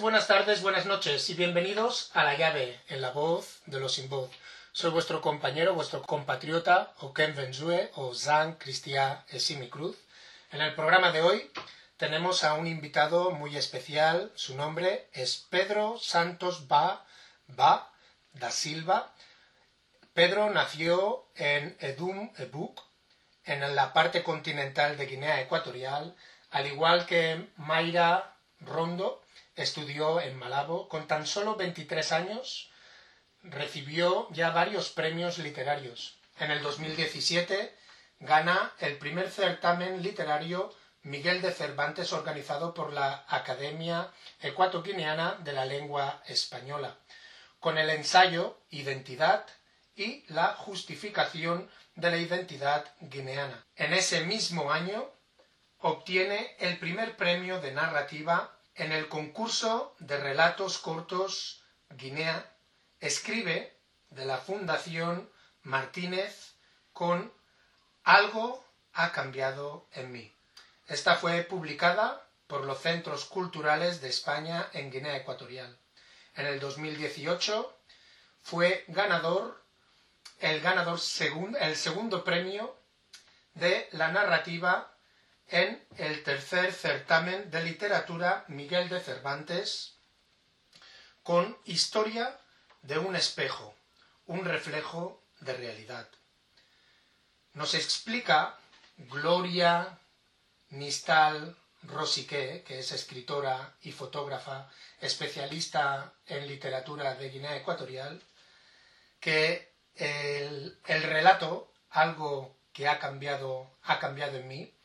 buenas tardes, buenas noches y bienvenidos a La Llave, en la voz de los sin voz. Soy vuestro compañero, vuestro compatriota, Oken Benzue o Zan Cristiá Esimi Cruz. En el programa de hoy tenemos a un invitado muy especial. Su nombre es Pedro Santos Ba, ba da Silva. Pedro nació en Edum Ebuk, en la parte continental de Guinea Ecuatorial, al igual que Mayra Rondo estudió en Malabo. Con tan solo 23 años recibió ya varios premios literarios. En el 2017 gana el primer certamen literario Miguel de Cervantes organizado por la Academia Ecuatoguineana de la Lengua Española, con el ensayo Identidad y la justificación de la identidad guineana. En ese mismo año obtiene el primer premio de narrativa en el concurso de relatos cortos Guinea. Escribe de la Fundación Martínez con Algo ha cambiado en mí. Esta fue publicada por los Centros Culturales de España en Guinea Ecuatorial. En el 2018 fue ganador el ganador el segundo premio de la narrativa en el tercer certamen de literatura Miguel de Cervantes con Historia de un espejo, un reflejo de realidad. Nos explica Gloria Mistal Rosique, que es escritora y fotógrafa especialista en literatura de Guinea Ecuatorial, que el, el relato, algo que ha cambiado, ha cambiado en mí,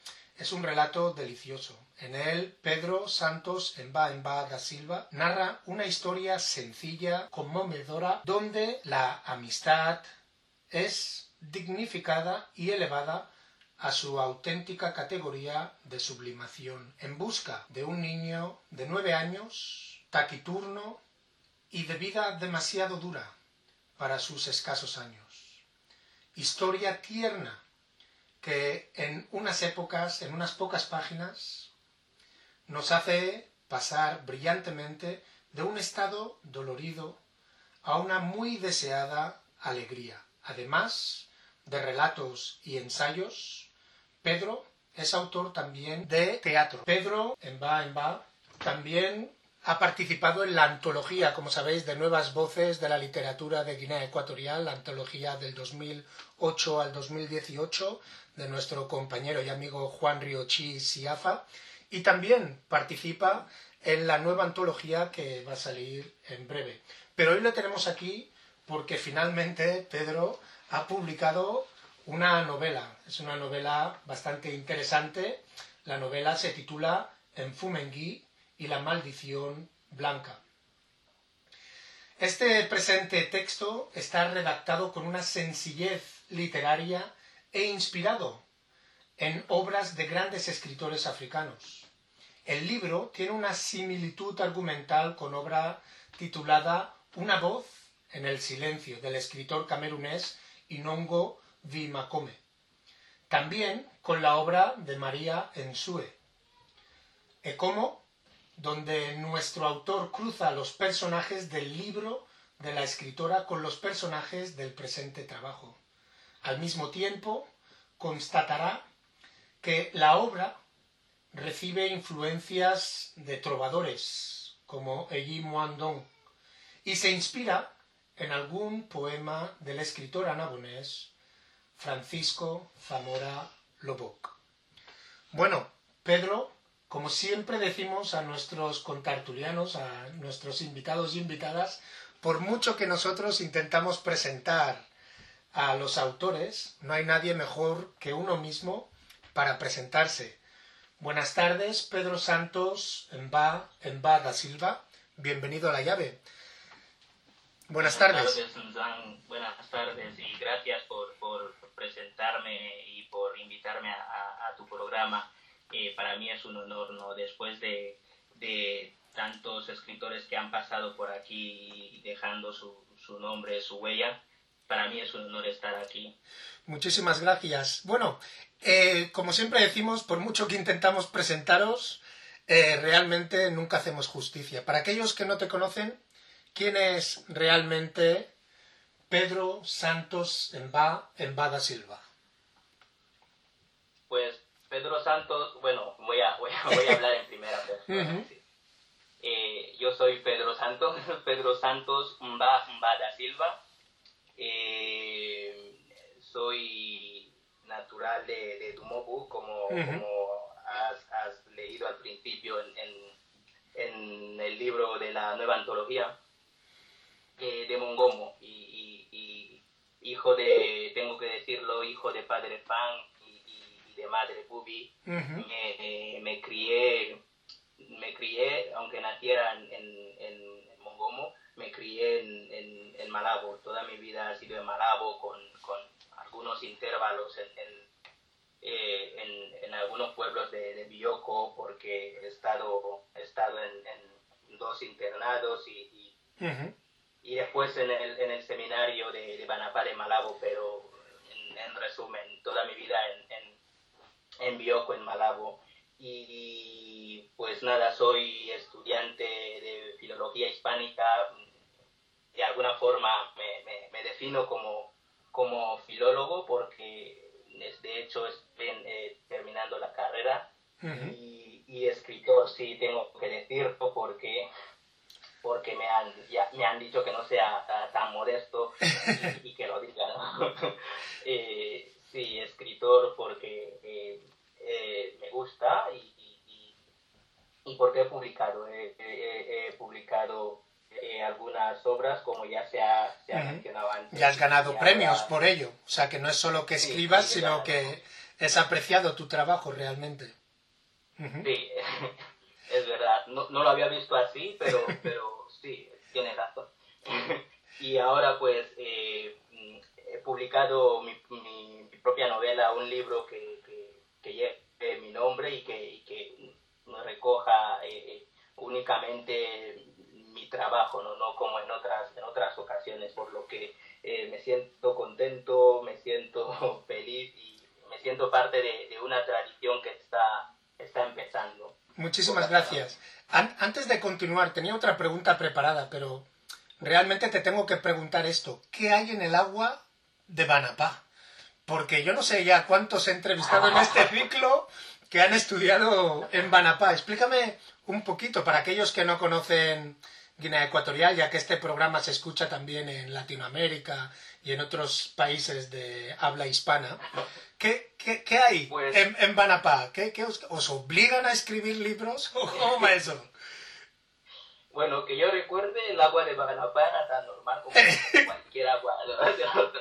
es un relato delicioso. En él, Pedro Santos Emba Emba da Silva narra una historia sencilla, conmovedora, donde la amistad es dignificada y elevada a su auténtica categoría de sublimación, en busca de un niño de nueve años, taciturno y de vida demasiado dura para sus escasos años. Historia tierna que en unas épocas, en unas pocas páginas, nos hace pasar brillantemente de un estado dolorido a una muy deseada alegría. Además de relatos y ensayos, Pedro es autor también de teatro. Pedro, en va en va, también ha participado en la antología, como sabéis, de nuevas voces de la literatura de Guinea Ecuatorial, la antología del 2008 al 2018 de nuestro compañero y amigo Juan Riochi Siafa, y también participa en la nueva antología que va a salir en breve. Pero hoy lo tenemos aquí porque finalmente Pedro ha publicado una novela. Es una novela bastante interesante. La novela se titula Enfumengui y la maldición blanca. Este presente texto está redactado con una sencillez literaria e inspirado en obras de grandes escritores africanos. El libro tiene una similitud argumental con obra titulada Una voz en el silencio del escritor camerunés Inongo Vimakome. También con la obra de María Ensue. Ecomo donde nuestro autor cruza los personajes del libro de la escritora con los personajes del presente trabajo. Al mismo tiempo, constatará que la obra recibe influencias de trovadores como Eyi Moandong y se inspira en algún poema del escritor anabonés Francisco Zamora Loboc. Bueno, Pedro como siempre decimos a nuestros contartulianos, a nuestros invitados y invitadas, por mucho que nosotros intentamos presentar a los autores, no hay nadie mejor que uno mismo para presentarse. Buenas tardes, Pedro Santos Emba, Emba da Silva. Bienvenido a la llave. Buenas, tardes. Buenas tardes y gracias por, presentarme y por invitarme a tu programa para mí es un honor, ¿no? Después de, de, tantos escritores que han pasado por aquí dejando su, su nombre, su huella, para mí es un honor estar aquí. Muchísimas gracias. Bueno, eh, como siempre decimos, por mucho que intentamos presentaros, eh, realmente nunca hacemos justicia. Para aquellos que no te conocen, ¿quién es realmente Pedro Santos Emba, Embada Silva? Pues Pedro Santos, bueno, voy a, voy a, voy a hablar en primera persona. eh, yo soy Pedro Santos, Pedro Santos Mba, Mbada Silva. Eh, soy natural de, de Dumobu, como, como has, has, leído al principio en, en, en, el libro de la nueva antología eh, de Mongomo. Y, y, y, hijo de, tengo que decirlo, hijo de padre Fan de madre Bubi, uh -huh. me, me, crié, me crié, aunque naciera en, en, en Mongomo, me crié en, en, en, Malabo. Toda mi vida ha sido en Malabo con, con algunos intervalos en, eh, en, en, algunos pueblos de, de Bioko porque he estado, he estado en, dos internados y, y, uh -huh. y, después en el, en el seminario de, de Banapar en Malabo, pero en, resumen, toda mi vida en, en, Bioko, en Malabo. Y pues nada, soy estudiante de filología hispánica. De alguna forma me, me, me defino como, como filólogo porque de hecho estoy eh, terminando la carrera uh -huh. y, y, escritor sí tengo que decirlo porque porque me han ya, me han dicho que no sea uh, tan modesto y, y, que lo diga ¿no? eh, sí escritor porque eh, eh me gusta y, y, porque he publicado he publicado eh, algunas obras, como ya se ha, se ha uh -huh. mencionado antes. Ya has ganado premios ahora... por ello. O sea, que no es solo que escribas, sí, sí, sino que es apreciado tu trabajo realmente. Uh -huh. Sí, es verdad. No, no, lo había visto así, pero, pero sí, tienes razón. y ahora, pues, eh, he publicado mi, propia novela, un libro que, que, lleve mi nombre y que, y recoja eh, únicamente mi trabajo, ¿no? no como en otras, en otras ocasiones, por lo que eh, me siento contento, me siento feliz y me siento parte de, una tradición que está, está empezando. Muchísimas gracias. An antes de continuar, tenía otra pregunta preparada, pero realmente te tengo que preguntar esto. ¿Qué hay en el agua de Banapá? Porque yo no sé ya cuántos he entrevistado en este ciclo que han estudiado en Banapá. Explícame un poquito para aquellos que no conocen Guinea Ecuatorial, ya que este programa se escucha también en Latinoamérica y en otros países de habla hispana. ¿Qué, qué, qué hay pues, en, en, Banapá? ¿Qué, qué os, os, obligan a escribir libros? ¿Cómo va eso? Bueno, que yo recuerde, el agua de Banapá era tan normal como cualquier agua,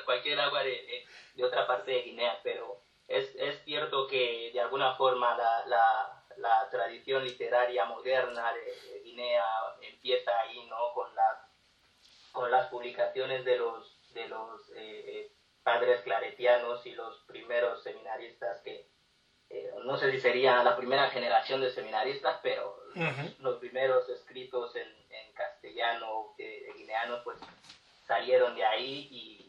cualquier agua de, de, de, otra parte de Guinea, pero es, es cierto que de alguna forma la, la, la tradición literaria moderna de, de, Guinea empieza ahí, ¿no? Con, la, con las publicaciones de los, de los eh, padres claretianos y los primeros seminaristas que, eh, no sé si sería la primera generación de seminaristas, pero uh -huh. los primeros escritos en, en castellano eh, guineanos, pues salieron de ahí y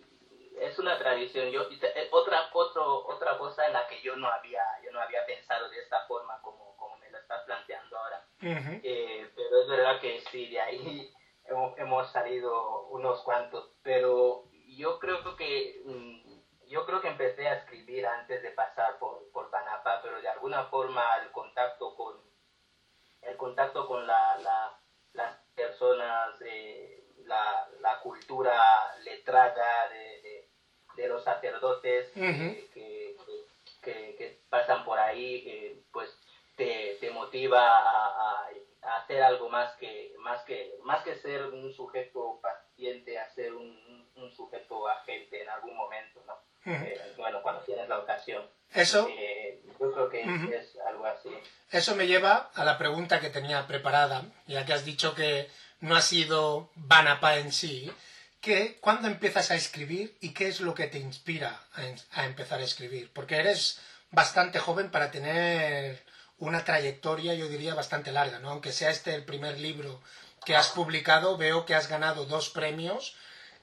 es una tradición. Yo, otra, otro, otra cosa en la que yo no había, yo no había pensado de esta forma como, como me lo estás planteando ahora. Uh -huh. eh, pero es verdad que sí, de ahí hemos, hemos, salido unos cuantos. Pero yo creo que yo creo que empecé a escribir antes de pasar por, por Banapa, pero de alguna forma el contacto con el contacto con la, la, las personas, eh, la, la cultura letrada de, de, los sacerdotes uh -huh. que, que, que, pasan por ahí, eh, pues te, te motiva a, a, a, hacer algo más que, más que, más que ser un sujeto paciente, a ser un, un sujeto agente en algún momento, ¿no? Uh -huh. eh, bueno, cuando tienes la ocasión. Eso. Eh, yo creo que uh -huh. es algo así. Eso me lleva a la pregunta que tenía preparada, ya que has dicho que no ha sido Banapa en sí, que cuándo empiezas a escribir y qué es lo que te inspira a, empezar a escribir, porque eres bastante joven para tener una trayectoria, yo diría, bastante larga, ¿no? Aunque sea este el primer libro que has publicado, veo que has ganado dos premios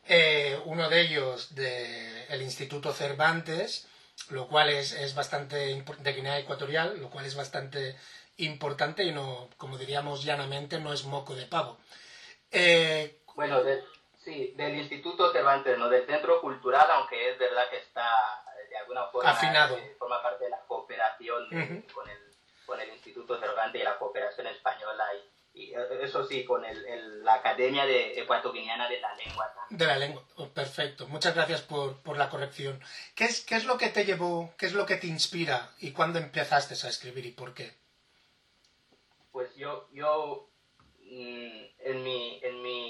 eh, uno de ellos del Instituto Cervantes, lo cual es, es bastante de Guinea Ecuatorial, lo cual es bastante importante y no, como diríamos llanamente, no es moco de pavo. Eh, bueno, sí, del Instituto Cervantes, no del Centro Cultural, aunque es verdad que está de alguna forma afinado, eh, forma parte de la cooperación con, el, con el Instituto Cervantes y la cooperación española y y eh, eso sí, con el, la Academia de Ecuatoguineana de la Lengua. De la lengua, oh, perfecto. Muchas gracias por, por, la corrección. ¿Qué es, ¿Qué es lo que te llevó, qué es lo que te inspira y cuándo empezaste a escribir y por qué? Pues yo, yo mm, en, mi, en mi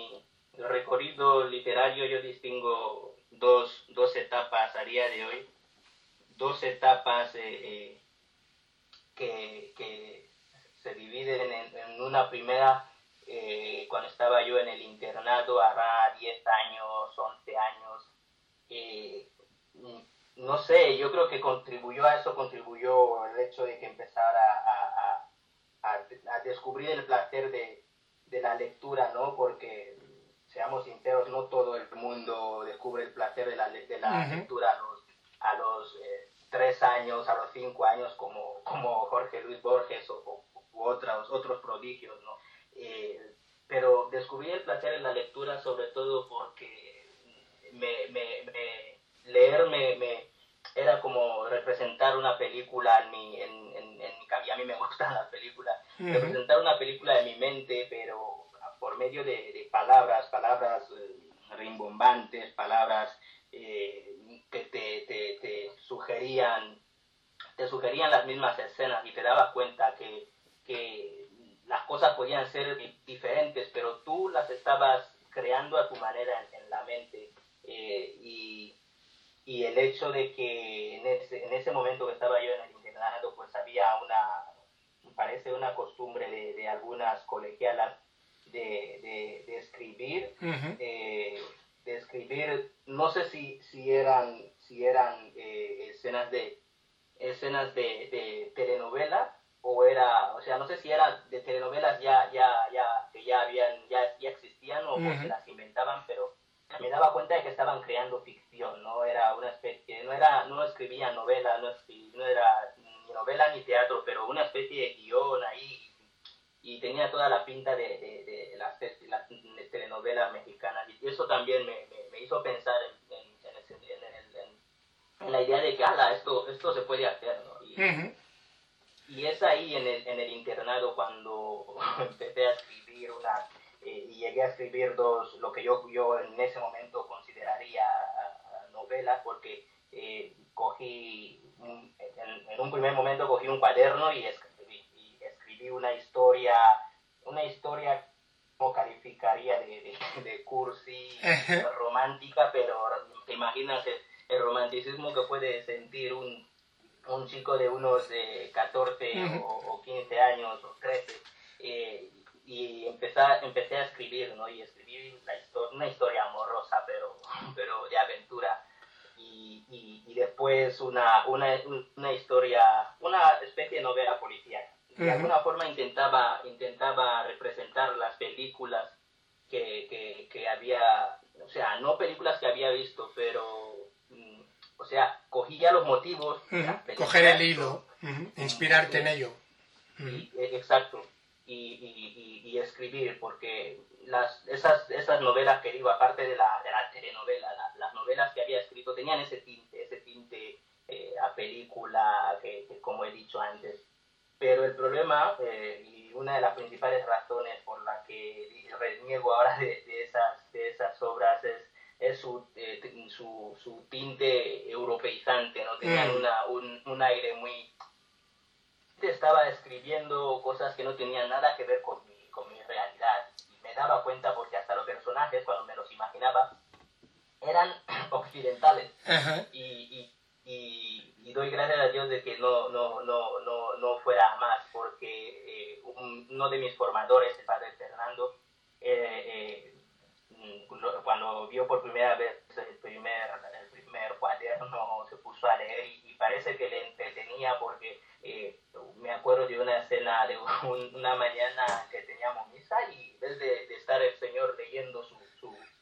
recorrido literario yo distingo dos, dos etapas a día de hoy, dos etapas eh, eh, que, que se dividen en, una primera, eh, cuando estaba yo en el internado, hará 10 años, 11 años. No sé, yo creo que contribuyó a eso, contribuyó el hecho de que empezara a, a, descubrir el placer de, de, la lectura, ¿no? Porque, seamos sinceros, no todo el mundo descubre el placer de la, de la lectura a los, a los eh, tres años, a los cinco años, como, como Jorge Luis Borges o, otros, otros prodigios, ¿no? Eh, pero descubrí el placer en la lectura sobre todo porque me, me, leer me, era como representar una película en mi, en, en, mi cabeza. A mí me gustan las películas. Representar una película en mi mente, pero por medio de, palabras, palabras eh, rimbombantes, palabras eh, que te, sugerían te sugerían las mismas escenas y te dabas cuenta que que las cosas podían ser diferentes, pero tú las estabas creando a tu manera en, la mente. Eh, y, y, el hecho de que en ese, en ese momento que estaba yo en el internado, pues había una, parece una costumbre de, de algunas colegialas de, de, escribir, eh, de escribir, no sé si, si eran, si eran eh, escenas de escenas de, de telenovela o era, o sea, no sé si era de telenovelas ya, ya, ya, que ya habían, ya, ya existían o uh las inventaban, pero me daba cuenta de que estaban creando ficción, no era una especie, no era, no escribían novela, no, no era ni novela ni teatro, pero una especie de guion ahí y tenía toda la pinta de, de, las, telenovelas mexicanas y eso también me, me, hizo pensar en, en, en, la idea de que, ala, esto, esto se puede hacer, ¿no? Y, y es ahí en el, en el internado cuando empecé a escribir una, eh, y llegué a escribir dos, lo que yo, yo en ese momento consideraría novelas, porque eh, cogí, en, un primer momento cogí un cuaderno y escribí, y una historia, una historia como calificaría de, de, cursi, romántica, pero te imaginas el romanticismo que puede sentir un un chico de unos 14 o, 15 años o 13 eh, y empecé, empecé a escribir, ¿no? Y escribí una historia amorosa, pero, pero de aventura. Y, y, después una, una, una, historia, una especie de novela policial. De alguna forma intentaba, intentaba representar las películas que, que, que había, o sea, no películas que había visto, pero o sea, cogía los motivos. Coger el hilo, inspirarte en ello. E, exacto. Y, y, escribir, porque las, esas, esas novelas que digo, aparte de la, de la telenovela, las novelas que había escrito tenían ese tinte, ese tinte eh, a película, que, como he dicho antes. Pero el problema, eh, y una de las principales razones por la que reniego ahora de, de, esas, de esas obras es es su, eh, su, su, tinte europeizante, ¿no? Tenían mm. una, un, un, aire muy... Estaba escribiendo cosas que no tenían nada que ver con mi, con mi realidad. Y me daba cuenta porque hasta los personajes, cuando me los imaginaba, eran occidentales. y, y, y, doy gracias a Dios de que no, no, no, no, no fuera más, porque eh, uno de mis formadores, el padre Fernando, eh, eh cuando vio por primera vez el primer, el primer cuaderno, se puso a leer y, parece que le entretenía porque eh, me acuerdo de una escena de una mañana que teníamos misa y vez de, estar el Señor leyendo su,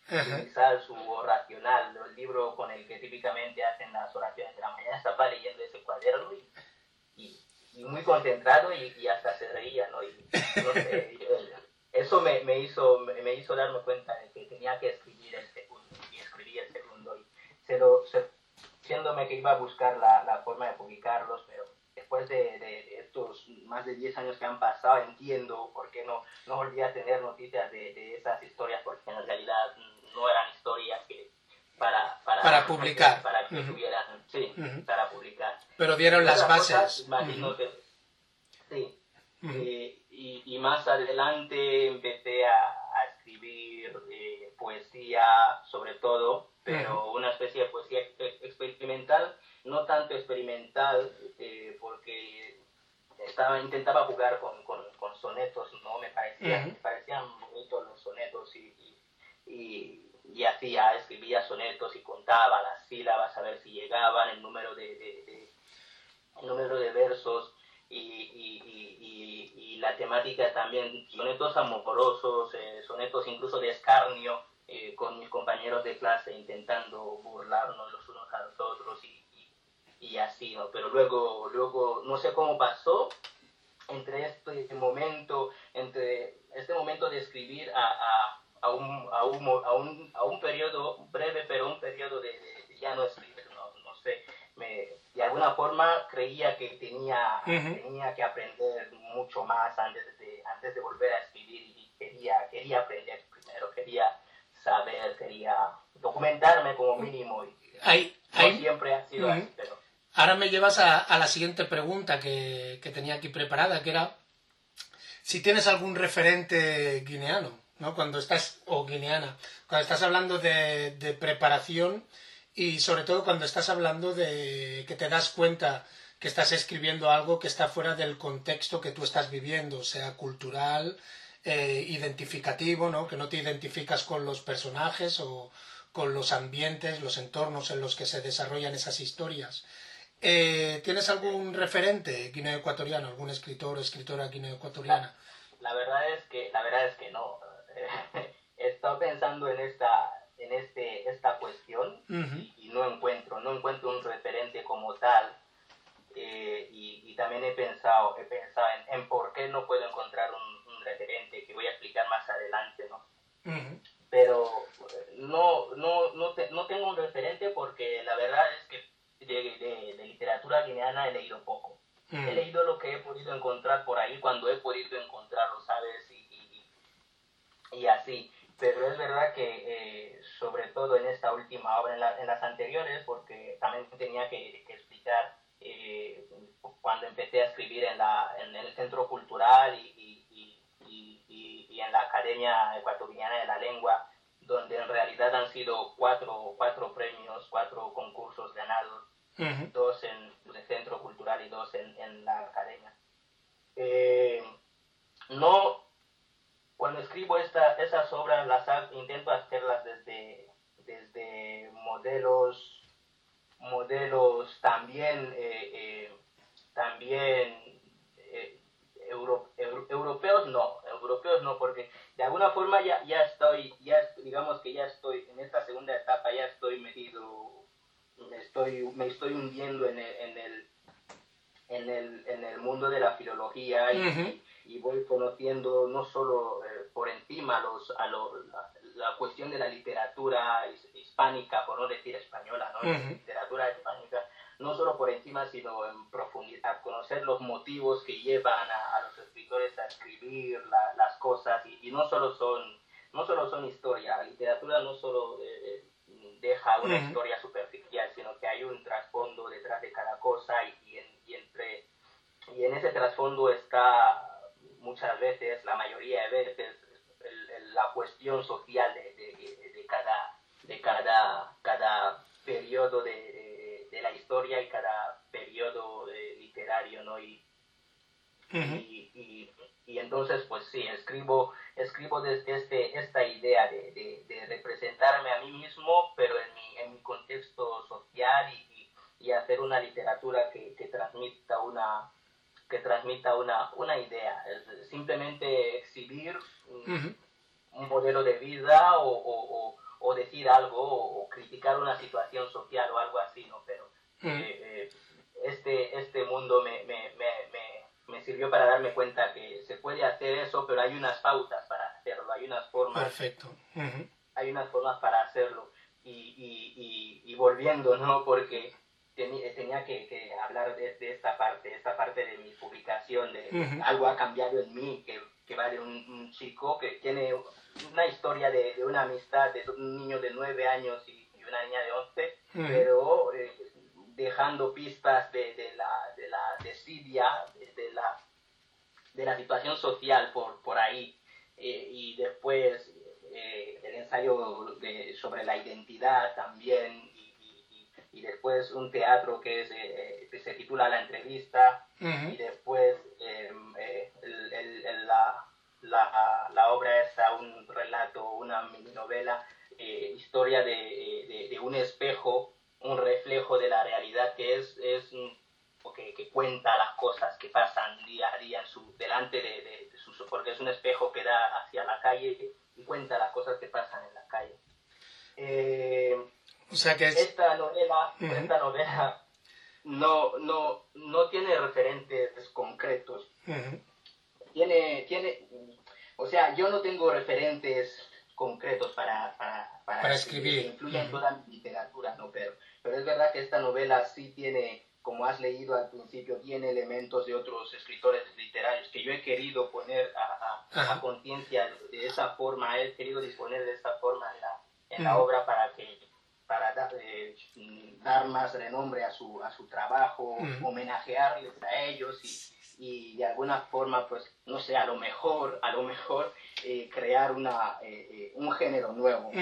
utilizar su oracional, el libro con el que típicamente hacen las oraciones de la mañana, estaba leyendo ese cuaderno y, y, muy concentrado y, hasta se reía, ¿no? Y, no sé, eso me, me, hizo, me hizo darme cuenta de que tenía que escribir el segundo y escribí el segundo y se lo, siéndome que iba a buscar la, la forma de publicarlos, pero después de, de, estos más de 10 años que han pasado, entiendo por qué no, no volví a tener noticias de, de esas historias, porque en realidad no eran historias que para, para, para publicar. Para que tuvieran, sí, para publicar. Pero dieron las bases. sí. Eh, y, y, más adelante empecé a, a escribir eh, poesía, sobre todo, pero una especie de poesía experimental, no tanto experimental, eh, porque estaba, intentaba jugar con, con, sonetos, ¿no? Me parecían, me parecían bonitos los sonetos y, y y hacía, escribía sonetos y contaba las sílabas a ver si llegaban, el número de, el número de versos y, y, y, la temática también, sonetos amorosos, eh, sonetos incluso de escarnio eh, con mis compañeros de clase intentando burlarnos los unos a los otros y, así, ¿no? Pero luego, luego, no sé cómo pasó entre este momento, entre este momento de escribir a a un, a un, a un, a un periodo breve, pero un periodo de, ya no escribir, no, no sé, me, de alguna forma creía que tenía, tenía que aprender mucho más antes de, antes de volver a escribir y quería, quería aprender primero, quería saber, quería documentarme como mínimo y no siempre ha sido así, pero... Ahora me llevas a, la siguiente pregunta que, que tenía aquí preparada, que era si tienes algún referente guineano. ¿no? Cuando estás, o guineana, cuando estás hablando de, de, preparación y sobre todo cuando estás hablando de que te das cuenta que estás escribiendo algo que está fuera del contexto que tú estás viviendo, sea cultural, eh, identificativo, ¿no? Que no te identificas con los personajes o con los ambientes, los entornos en los que se desarrollan esas historias. Eh, ¿Tienes algún referente guineo-ecuatoriano, algún escritor o escritora guineo-ecuatoriana? La, la, verdad es que, la verdad es que no he estado pensando en esta, en este, esta cuestión y, no encuentro, no encuentro un referente como tal. Eh, y, también he pensado, he pensado en, por qué no puedo encontrar un, referente que voy a explicar más adelante, ¿no? Pero no, no, no, no, tengo un referente porque la verdad es que de, de, literatura guineana he leído poco. He leído lo que he podido encontrar por ahí cuando he podido encontrarlo, ¿sabes? y así. Pero es verdad que, eh, sobre todo en esta última obra, en, las anteriores, porque también tenía que, explicar eh, cuando empecé a escribir en, la, en el Centro Cultural y, y, y, y, en la Academia Ecuatoriana de la Lengua, donde en realidad han sido cuatro, cuatro premios, cuatro concursos ganados, dos en el Centro Cultural y dos en, en la Academia. Eh, no cuando escribo esta, esas obras, las intento hacerlas desde, desde modelos, modelos también, eh, eh, también eh, europeos no, europeos no, porque de alguna forma ya, ya estoy, ya digamos que ya estoy en esta segunda etapa, ya estoy metido, me estoy, me estoy hundiendo en el, en el, en el, en el mundo de la filología y, y voy conociendo no solo eh, por encima los, a la, cuestión de la literatura hispánica, por no decir española, ¿no? literatura hispánica, no solo por encima, sino en profundidad, conocer los motivos que llevan a, los escritores a escribir las cosas y, no solo son no solo son historia, la literatura no solo eh, deja una historia superficial, sino que hay un trasfondo detrás de cada cosa y, y entre y en ese trasfondo está muchas veces, la mayoría de veces, la cuestión social de, de, cada, de cada, cada periodo de, la historia y cada periodo eh, literario, ¿no? Y, y, y, entonces, pues sí, escribo, escribo desde este, esta idea de, representarme a mí mismo, pero en mi, en mi contexto social y, hacer una literatura que, que transmita una, que transmita una, una idea, simplemente exhibir un, modelo de vida o, o, o decir algo o, criticar una situación social o algo así, ¿no? Pero eh, este, este mundo me, me, me, me, sirvió para darme cuenta que se puede hacer eso, pero hay unas pautas para hacerlo, hay unas formas. Perfecto. Hay unas formas para hacerlo. Y, y, y, volviendo, ¿no? Porque tenía que, hablar de, esta parte, esta parte de mi publicación, de algo ha cambiado en mí, que, que va de un, chico que tiene una historia de, de, una amistad de un niño de nueve años y, una niña de once, pero eh, dejando pistas de, de, la, de la desidia, de, la, de la situación social por, por ahí. Eh, y después eh, el ensayo de, sobre la identidad también, y, y, después un teatro que, es, eh, se titula La entrevista, y después em, el, la, la, la, obra es un relato, una mini novela, historia de, de un espejo un reflejo de la realidad que es, es que, que, cuenta las cosas que pasan día a día en su, delante de, de, su, porque es un espejo que da hacia la calle y cuenta las cosas que pasan en la calle. Eh, o sea que esta novela, esta novela no, no, no tiene referentes concretos. Tiene, tiene, o sea, yo no tengo referentes concretos para, para, para, escribir. Que influyen toda mi literatura, ¿no? Pero pero es verdad que esta novela sí tiene, como has leído al principio, tiene elementos de otros escritores literarios que yo he querido poner a, conciencia de esa forma, he querido disponer de esta forma en la, obra para que para eh, dar más renombre a su, a su trabajo, homenajearles a ellos y, y, de alguna forma, pues, no sé, a lo mejor, a lo mejor eh, crear una, eh, un género nuevo,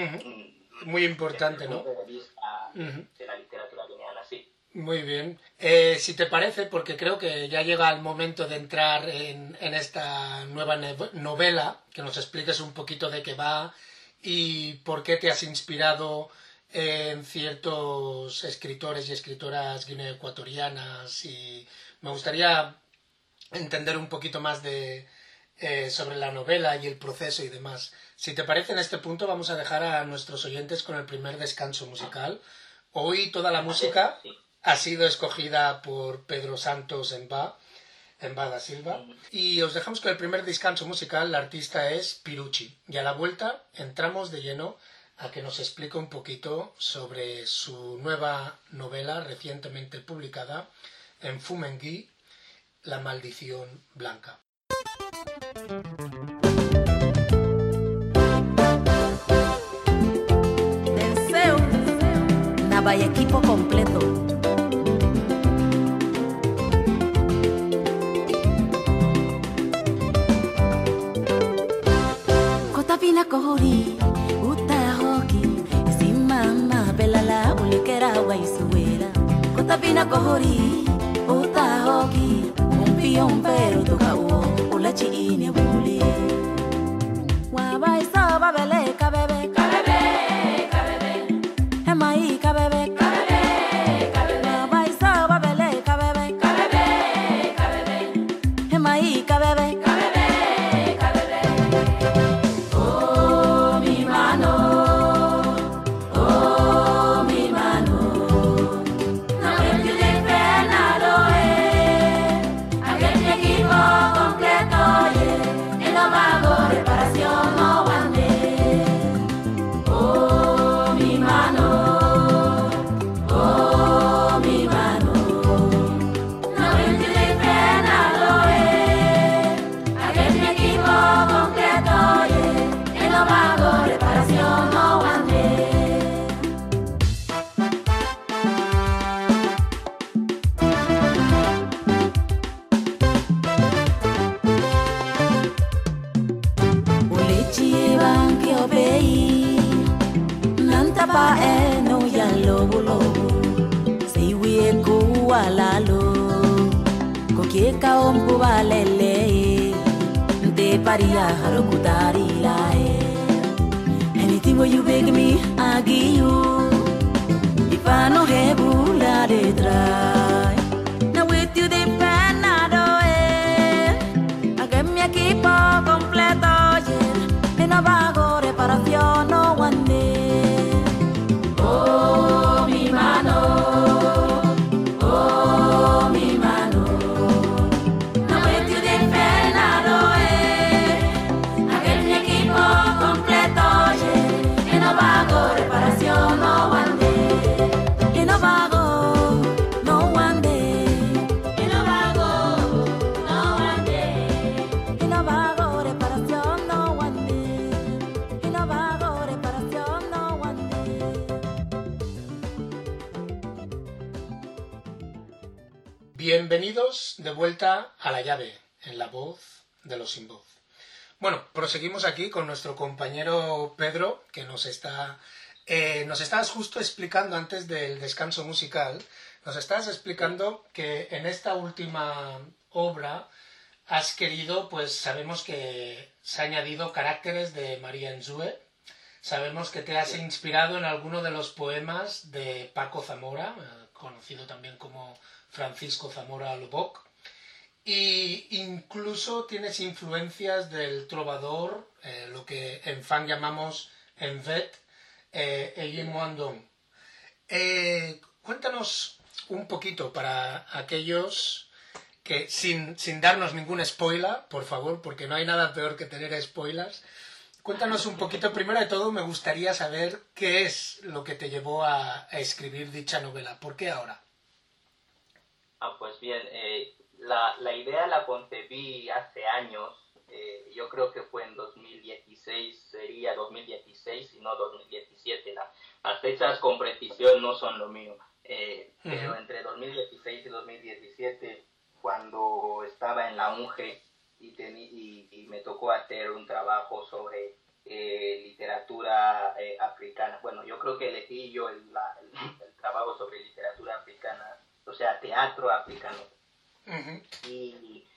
muy importante, ¿no? De la literatura sí. Muy bien. Eh, si te parece, porque creo que ya llega el momento de entrar en, en, esta nueva novela, que nos expliques un poquito de qué va y por qué te has inspirado en ciertos escritores y escritoras guineoecuatorianas y me gustaría entender un poquito más de, eh, sobre la novela y el proceso y demás. Si te parece, en este punto vamos a dejar a nuestros oyentes con el primer descanso musical. Hoy toda la música ha sido escogida por Pedro Santos en Ba, en Ba da Silva. Y os dejamos con el primer descanso musical. La artista es Pirucci. Y a la vuelta entramos de lleno a que nos explique un poquito sobre su nueva novela recientemente publicada en Fumengui, La maldición blanca. vaya equipo completo. Bila kohori uta hoki simama bela la ulikera waisuwera Kota bina kohori uta hoki Umpi ompero tuka uo ulachi inebu con nuestro compañero Pedro, que nos está, eh, nos estás justo explicando antes del descanso musical, nos estás explicando que en esta última obra has querido, pues sabemos que se ha añadido caracteres de María Enzue, sabemos que te has inspirado en alguno de los poemas de Paco Zamora, eh, conocido también como Francisco Zamora Loboc, y incluso tienes influencias del trovador, eh, lo que en fan llamamos en vet, eh, eh, cuéntanos un poquito para aquellos que, sin, sin darnos ningún spoiler, por favor, porque no hay nada peor que tener spoilers, cuéntanos un poquito, primero de todo me gustaría saber qué es lo que te llevó a, a escribir dicha novela, ¿por qué ahora? Ah, pues bien, eh, la, la, idea la concebí hace años, eh, yo creo que fue en 2016, sería 2016 y no 2017. La, las fechas con precisión no son lo mío, eh, uh -huh. pero entre 2016 y 2017, cuando estaba en la UNGE y, y, y me tocó hacer un trabajo sobre eh, literatura eh, africana, bueno, yo creo que elegí yo el, la, el, el trabajo sobre literatura africana o sea, teatro africano. Uh -huh. y,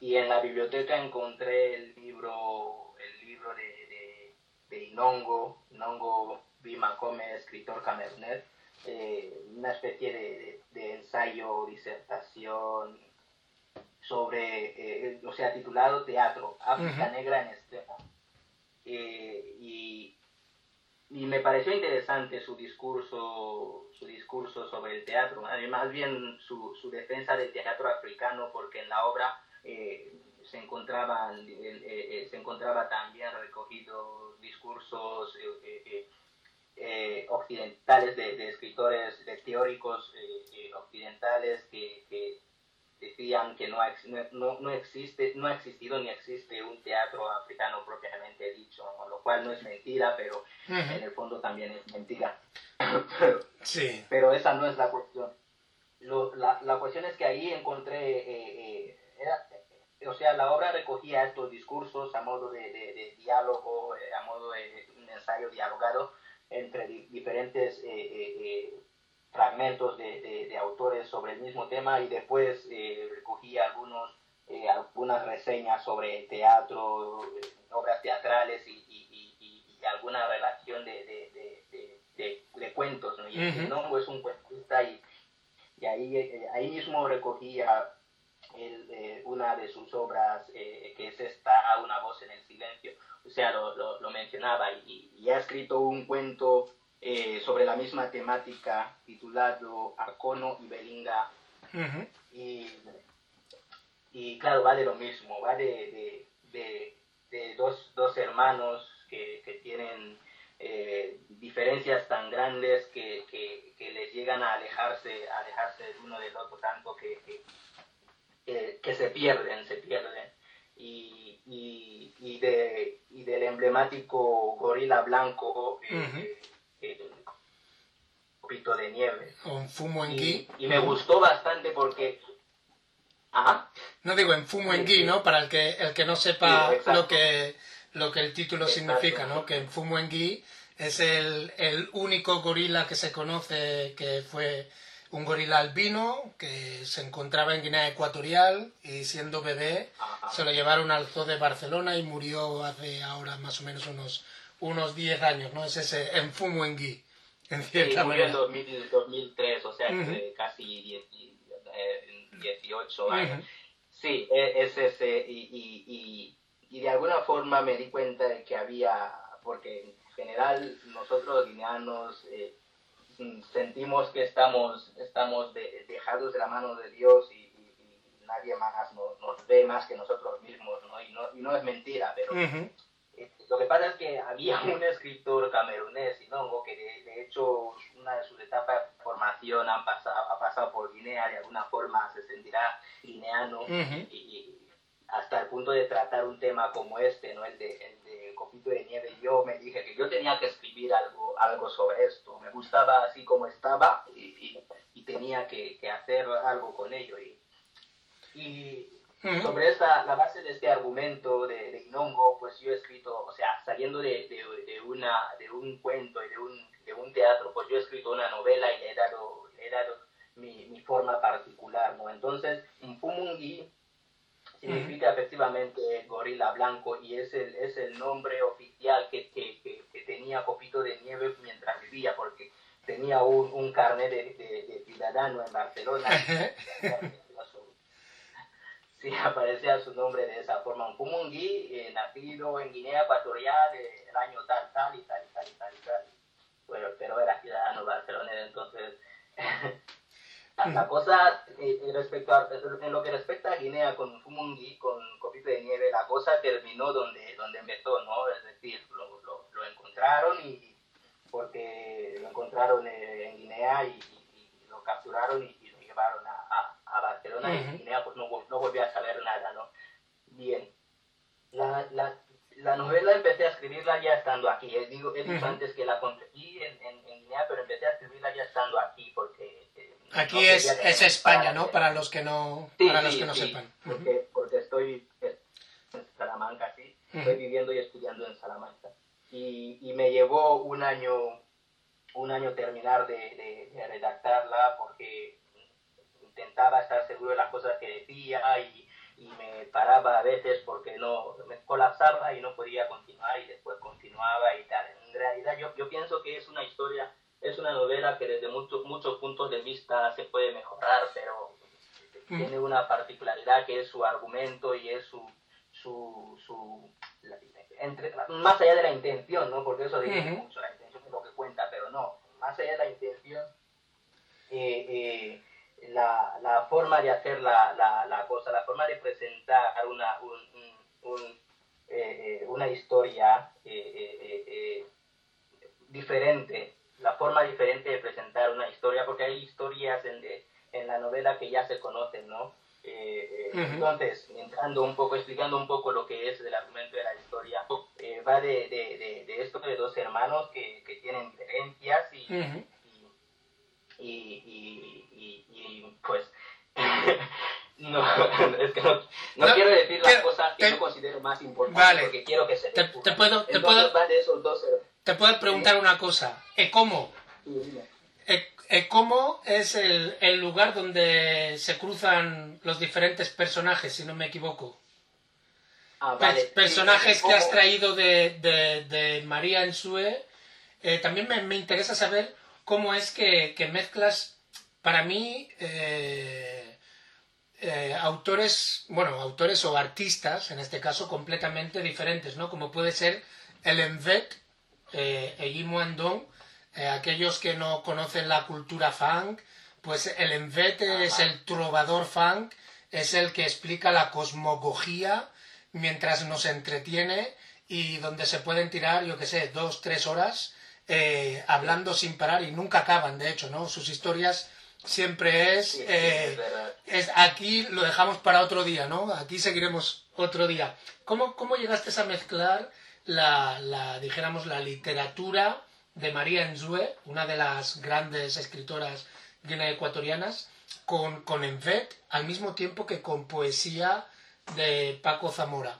y, en la biblioteca encontré el libro, el libro de, de, de Inongo, Inongo Bimakome, escritor camerunés, eh, una especie de, de, ensayo, disertación sobre, eh, o sea, titulado Teatro, África uh -huh. Negra en Extremo. Eh, y, y me pareció interesante su discurso su discurso sobre el teatro, más bien su, su defensa del teatro africano, porque en la obra eh, se, encontraban, eh, eh, se encontraba también recogido discursos occidentales de, de, escritores, de teóricos occidentales que, decían que no, no, no, existe, no ha existido ni existe un teatro africano propiamente dicho, lo cual no es mentira, pero uh -huh. en el fondo también es mentira. sí. Pero esa no es la cuestión. Lo, la, la, cuestión es que ahí encontré, eh, eh, era, eh, o sea, la obra recogía estos discursos a modo de, de, de diálogo, eh, a modo de un ensayo dialogado entre di diferentes eh, fragmentos de, de, de, autores sobre el mismo tema y después eh, recogía algunos, eh, algunas reseñas sobre teatro, eh, obras teatrales y, y, y, y, alguna relación de, de cuentos. ¿no? Y uh -huh. Es un cuentista y, y ahí, eh, ahí mismo recogía el, eh, una de sus obras eh, que es esta, Una voz en el silencio. O sea, lo, lo, lo mencionaba y, ha escrito un cuento eh, sobre la misma temática titulado Arcono y Belinga. Uh -huh. y, y, claro, va de lo mismo, va de, de, de, de dos, dos, hermanos que, que tienen eh, diferencias tan grandes que, que, que, les llegan a alejarse, a alejarse el uno del otro tanto que, que, que se pierden, se pierden. Y, y, y, de, y del emblemático gorila blanco, eh, uh -huh Pito de Nieve. En Fumo en Gui. Y, y, me gustó bastante porque... Ajá. No digo en Fumo en Gui, ¿no? Para el que, el que no sepa sí, lo, que, lo que el título exacto. significa, ¿no? Que en Fumo en Gui es el, el único gorila que se conoce que fue un gorila albino que se encontraba en Guinea Ecuatorial y siendo bebé se lo llevaron al zoo de Barcelona y murió hace ahora más o menos unos unos 10 años, ¿no? Es ese Enfumo en cierta sí, manera. en 2000, 2003, o sea, uh -huh. casi 10, 18 años. Uh -huh. Sí, e, es ese, y, y, y, y, de alguna forma me di cuenta de que había, porque en general nosotros guineanos eh, sentimos que estamos, estamos de, dejados de la mano de Dios y, nadie más nos, nos, ve más que nosotros mismos, ¿no? Y no, y no es mentira, pero... Uh -huh lo que pasa es que había un escritor camerunés, que de, de, hecho una de sus etapas de formación han pasado, ha pasado por Guinea, de alguna forma se sentirá guineano, uh -huh. y, y, hasta el punto de tratar un tema como este, ¿no? el, de, el de Copito de Nieve. Yo me dije que yo tenía que escribir algo, algo sobre esto. Me gustaba así como estaba y, y tenía que, que, hacer algo con ello. Y, Sobre esta, la base de este argumento de, de Inongo, pues yo he escrito, o sea, saliendo de, de, de una, de un cuento y de un, de un teatro, pues yo he escrito una novela y le he dado, le he dado mi, mi forma particular, ¿no? Entonces, Mpumungi significa efectivamente gorila blanco y es el, es el nombre oficial que, que, que, que tenía Copito de Nieve mientras vivía, porque tenía un, un carnet de, de- de ciudadano en Barcelona. Sí, aparecía su nombre de esa forma. Un Pumungi, eh, nacido en Guinea Ecuatorial eh, el año tal, tal y tal y tal y tal y tal. Bueno, pero era ciudadano barcelonés, entonces... la, cosa, eh, eh, respecto a, en lo que respecta a Guinea con Pumungi, con Copito de Nieve, la cosa terminó donde, donde empezó, ¿no? Es decir, lo, lo, lo encontraron y porque lo encontraron eh, en Guinea y, y- y lo capturaron y, y lo llevaron a- a Barcelona y Ujú. en Guinea pues no, no volvió a saber nada, ¿no? Bien, la, la, la novela empecé a escribirla ya estando aquí, eh, digo, he dicho Ujú. antes que la conseguí en, en, en Guinea, pero empecé a escribirla ya estando aquí porque... eh, no Aquí quería es, es España, para- ¿no? Para los que no, Sí, para los sí, que no sí, sepan. Porque, porque estoy en Salamanca, sí. Estoy viviendo y estudiando en Salamanca. Y, y me llevó un año, un año terminar de, de- de redactarla porque intentaba estar seguro de las cosas que decía y, y me paraba a veces porque no me colapsaba y no podía continuar y después continuaba y tal. En realidad yo, yo pienso que es una historia, es una novela que desde muchos muchos puntos de vista se puede mejorar, pero Mm. tiene una particularidad que es su argumento y es su, su, su la- entre, más allá de la intención, ¿no? Porque eso dice Ujú. mucho, la intención es lo que cuenta, pero no, más allá de la intención, eh, eh, la, la forma de hacer la, la, la cosa, la forma de presentar una, un, un- un, eh, eh, una historia eh, eh, eh, diferente, la forma diferente de presentar una historia, porque hay historias en, de- en la novela que ya se conocen, ¿no? Eh, eh, Ujú. Entonces, entrando un poco, explicando un poco lo que es el argumento de la historia, eh, va de, de, de, de esto de dos hermanos que, que tienen diferencias y, Ujú. y, y, y, y- y, pues no, es que no, no No, quiero decir las te- cosas que te- yo considero más importantes Vale. porque quiero que se Te- puedo- te puedo- esos dos Te puedo preguntar una cosa. ¿E cómo? es el, el lugar donde se cruzan los diferentes personajes, si no me equivoco? Ah, Pe- vale, sí, personajes que has traído de, de, de María Ensue. Eh, también me, me interesa saber cómo es que, que mezclas, para mí, eh, eh, autores, bueno, autores o artistas, en este caso, completamente diferentes, ¿no? Como puede ser el Envet, eh, Eguimo Andón, eh, aquellos que no conocen la cultura funk, pues el Envet es el trovador funk, es el que explica la cosmogogía mientras nos entretiene y donde se pueden tirar, yo que sé, dos, tres horas eh, hablando sin parar y nunca acaban, de hecho, ¿no? Sus historias siempre es... Eh, es aquí lo dejamos para otro día, ¿no? Aquí seguiremos otro día. ¿Cómo, cómo llegaste a mezclar la, la, dijéramos, la literatura de María Enzue, una de las grandes escritoras guineaecuatorianas, con, con Envet, al mismo tiempo que con poesía de Paco Zamora?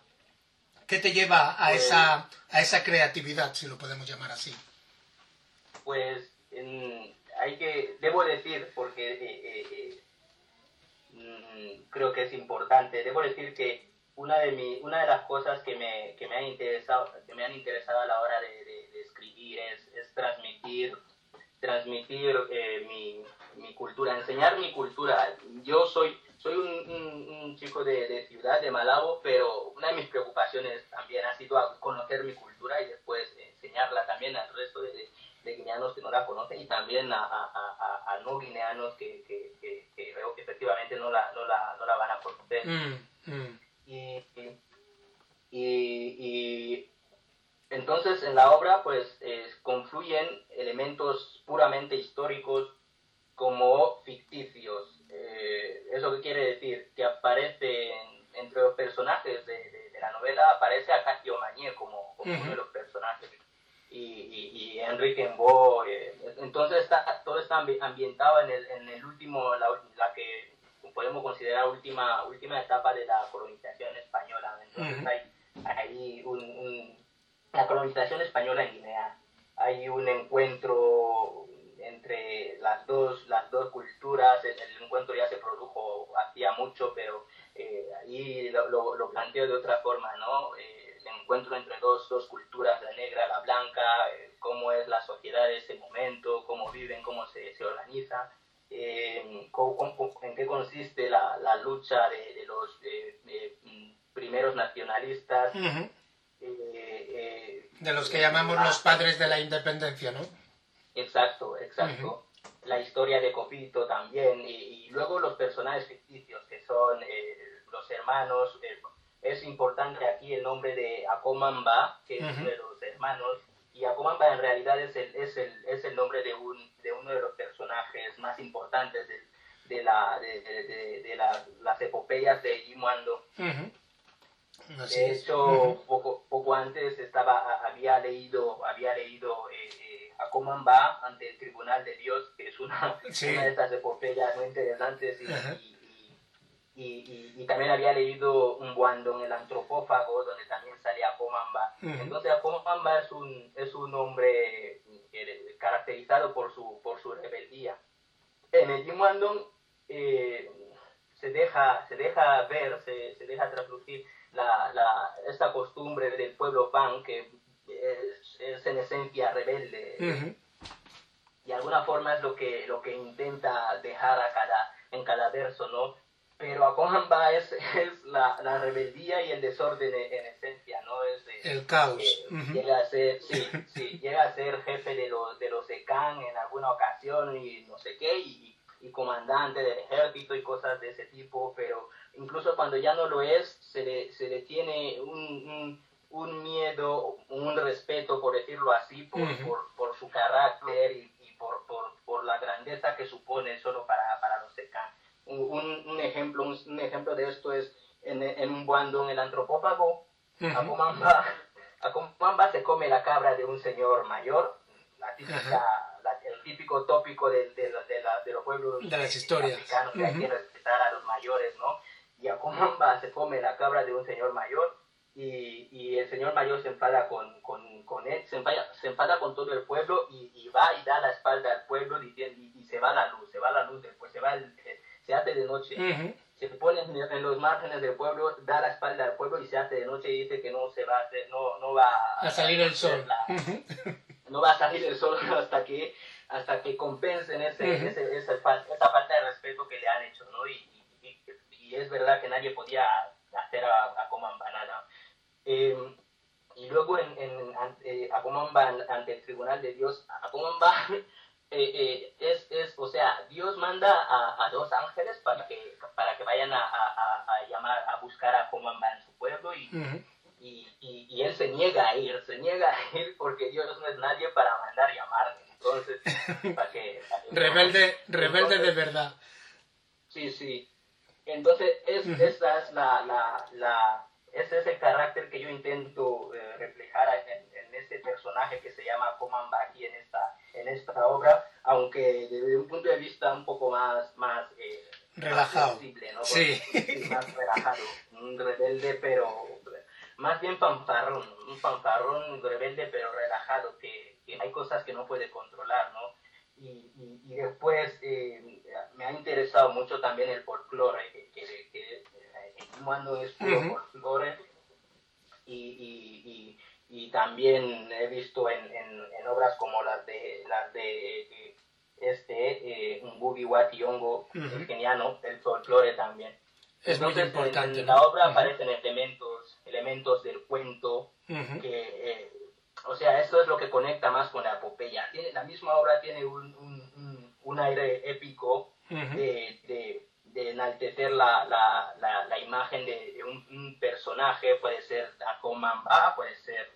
¿Qué te lleva a, Pues- esa, a esa creatividad, si lo podemos llamar así? Pues hay que debo decir porque eh, eh, eh, mm, creo que es importante debo decir que una de mi, una de las cosas que me, que me han interesado que me han interesado a la hora de escribir es, es transmitir transmitir eh, mi, mi cultura enseñar mi cultura. Yo soy soy un, un- un chico de, de ciudad de Malabo pero una de mis preocupaciones también ha sido a conocer mi cultura y después enseñarla también al resto de, de- guineanos que no la conocen y también a, a- a- no guineanos que, que, que- que veo que efectivamente no la, no la, no la van a conocer. Mm, mm, Y, y- y entonces en la obra pues eh, confluyen elementos puramente históricos como ficticios. Eh, ¿Eso qué quiere decir? Que aparece en- entre los personajes de, de- de la novela, aparece Acacio Mañé como, como uno de los personajes. Y, y, y Enrique Embo, eh, entonces está, todo está ambi- ambientado en el, en el último, la, la que podemos considerar última, última etapa de la colonización española. Entonces hay, hay un, la colonización española en Guinea. Hay un encuentro entre las dos, las dos culturas, el, encuentro ya se produjo hacía mucho, pero eh, ahí lo, lo, planteo de otra forma, ¿no? Eh, el encuentro entre dos, dos culturas, la negra, la blanca, eh, cómo es la sociedad de ese momento, cómo viven, cómo se, se organiza, en qué consiste la, la lucha de, de los primeros nacionalistas. de los que llamamos los padres de la independencia, ¿no? Exacto, exacto. La historia de Copito también, y, luego los personajes ficticios, que son eh, los hermanos. Eh, es importante aquí el nombre de Akomamba, que es uno de los hermanos, y Akomamba en realidad es el, es el, es el nombre de, un, de uno de los personajes más importantes de, de, la, de, las epopeyas de Jimuando. De hecho, poco, poco antes estaba, había leído, había leído eh, a cómo va ante el tribunal de Dios, que es una, una de estas epopeyas muy interesantes. Y, y, también había leído un guando en el antropófago, donde también sale Acomamba. Entonces Acomamba es un, es un hombre eh, caracterizado por su, por su rebeldía. En el Jimwandong eh, se, deja, se deja ver, se, se deja traslucir la, la, esta costumbre del pueblo Pan que es, en esencia rebelde. Y de alguna forma es lo que, lo que intenta dejar a cada, en cada verso, ¿no? Pero Akohamba es, es la, la, rebeldía y el desorden en, esencia, ¿no? Es, el caos. llega, a ser, sí, sí, llega a ser jefe de los, de los ECAN en alguna ocasión y no sé qué, y, y comandante del ejército y cosas de ese tipo, pero incluso cuando ya no lo es, se le, se le tiene un un miedo, un respeto, por decirlo así, por, por, su carácter y, por, por, la grandeza que supone solo para, para los secan. Un, un, ejemplo, un, ejemplo de esto es en, en un bando en el antropófago, Acomamba, se come la cabra de un señor mayor, la típica, el típico tópico de, de, de, los pueblos de las historias. africanos, que hay que respetar a los mayores, ¿no? Y Acomamba se come la cabra de un señor mayor y, y, el señor mayor se enfada con, con, con él, se enfada, se enfada, con todo el pueblo y, y, va y da la espalda al pueblo y, y, se va la luz, se va la luz después, se, va se hace de noche. Se pone en, los márgenes del pueblo, da la espalda al pueblo y se hace de noche y dice que no se va a hacer, no, no va a, salir el sol. no va a salir el sol hasta que hasta que compensen ese, ese, esa, esa falta de respeto que le han hecho, ¿no? Y, y, es verdad que nadie podía hacer a, a Coman Banana. Eh, y luego en, en ante, eh, ante el tribunal de Dios, Akomamba eh, eh, es, es, o sea, Dios manda a, a, dos ángeles para que, para que vayan a, a, a llamar, a buscar a Akomamba en su pueblo y, y, y, él se niega a ir, se niega a ir porque Dios no es nadie para mandar llamar. Entonces, para que, rebelde, rebelde de verdad. Sí, sí. Entonces, es, esa es la, la, la ese es el carácter que yo intento eh, reflejar en, este personaje que se llama Comamba aquí en esta, en esta obra, aunque desde un punto de vista un poco más, más eh, relajado, ¿no? sí. más relajado, un rebelde pero más bien fanfarrón, un fanfarrón rebelde pero relajado, que, que hay cosas que no puede controlar, ¿no? Y, y, después eh, me ha interesado mucho también el folclore, que, que, que humano es puro folclore y, y, también he visto en, en, obras como las de las de este eh, Ngugi Wati Ongo, el geniano, el folclore también. Es muy importante. En, la obra aparecen elementos, elementos del cuento que eh, o sea, esto es lo que conecta más con la epopeya. Tiene, la misma obra tiene un, un, un, aire épico de, de enaltecer la, la, la, imagen de, un, personaje, puede ser Akomamba, puede ser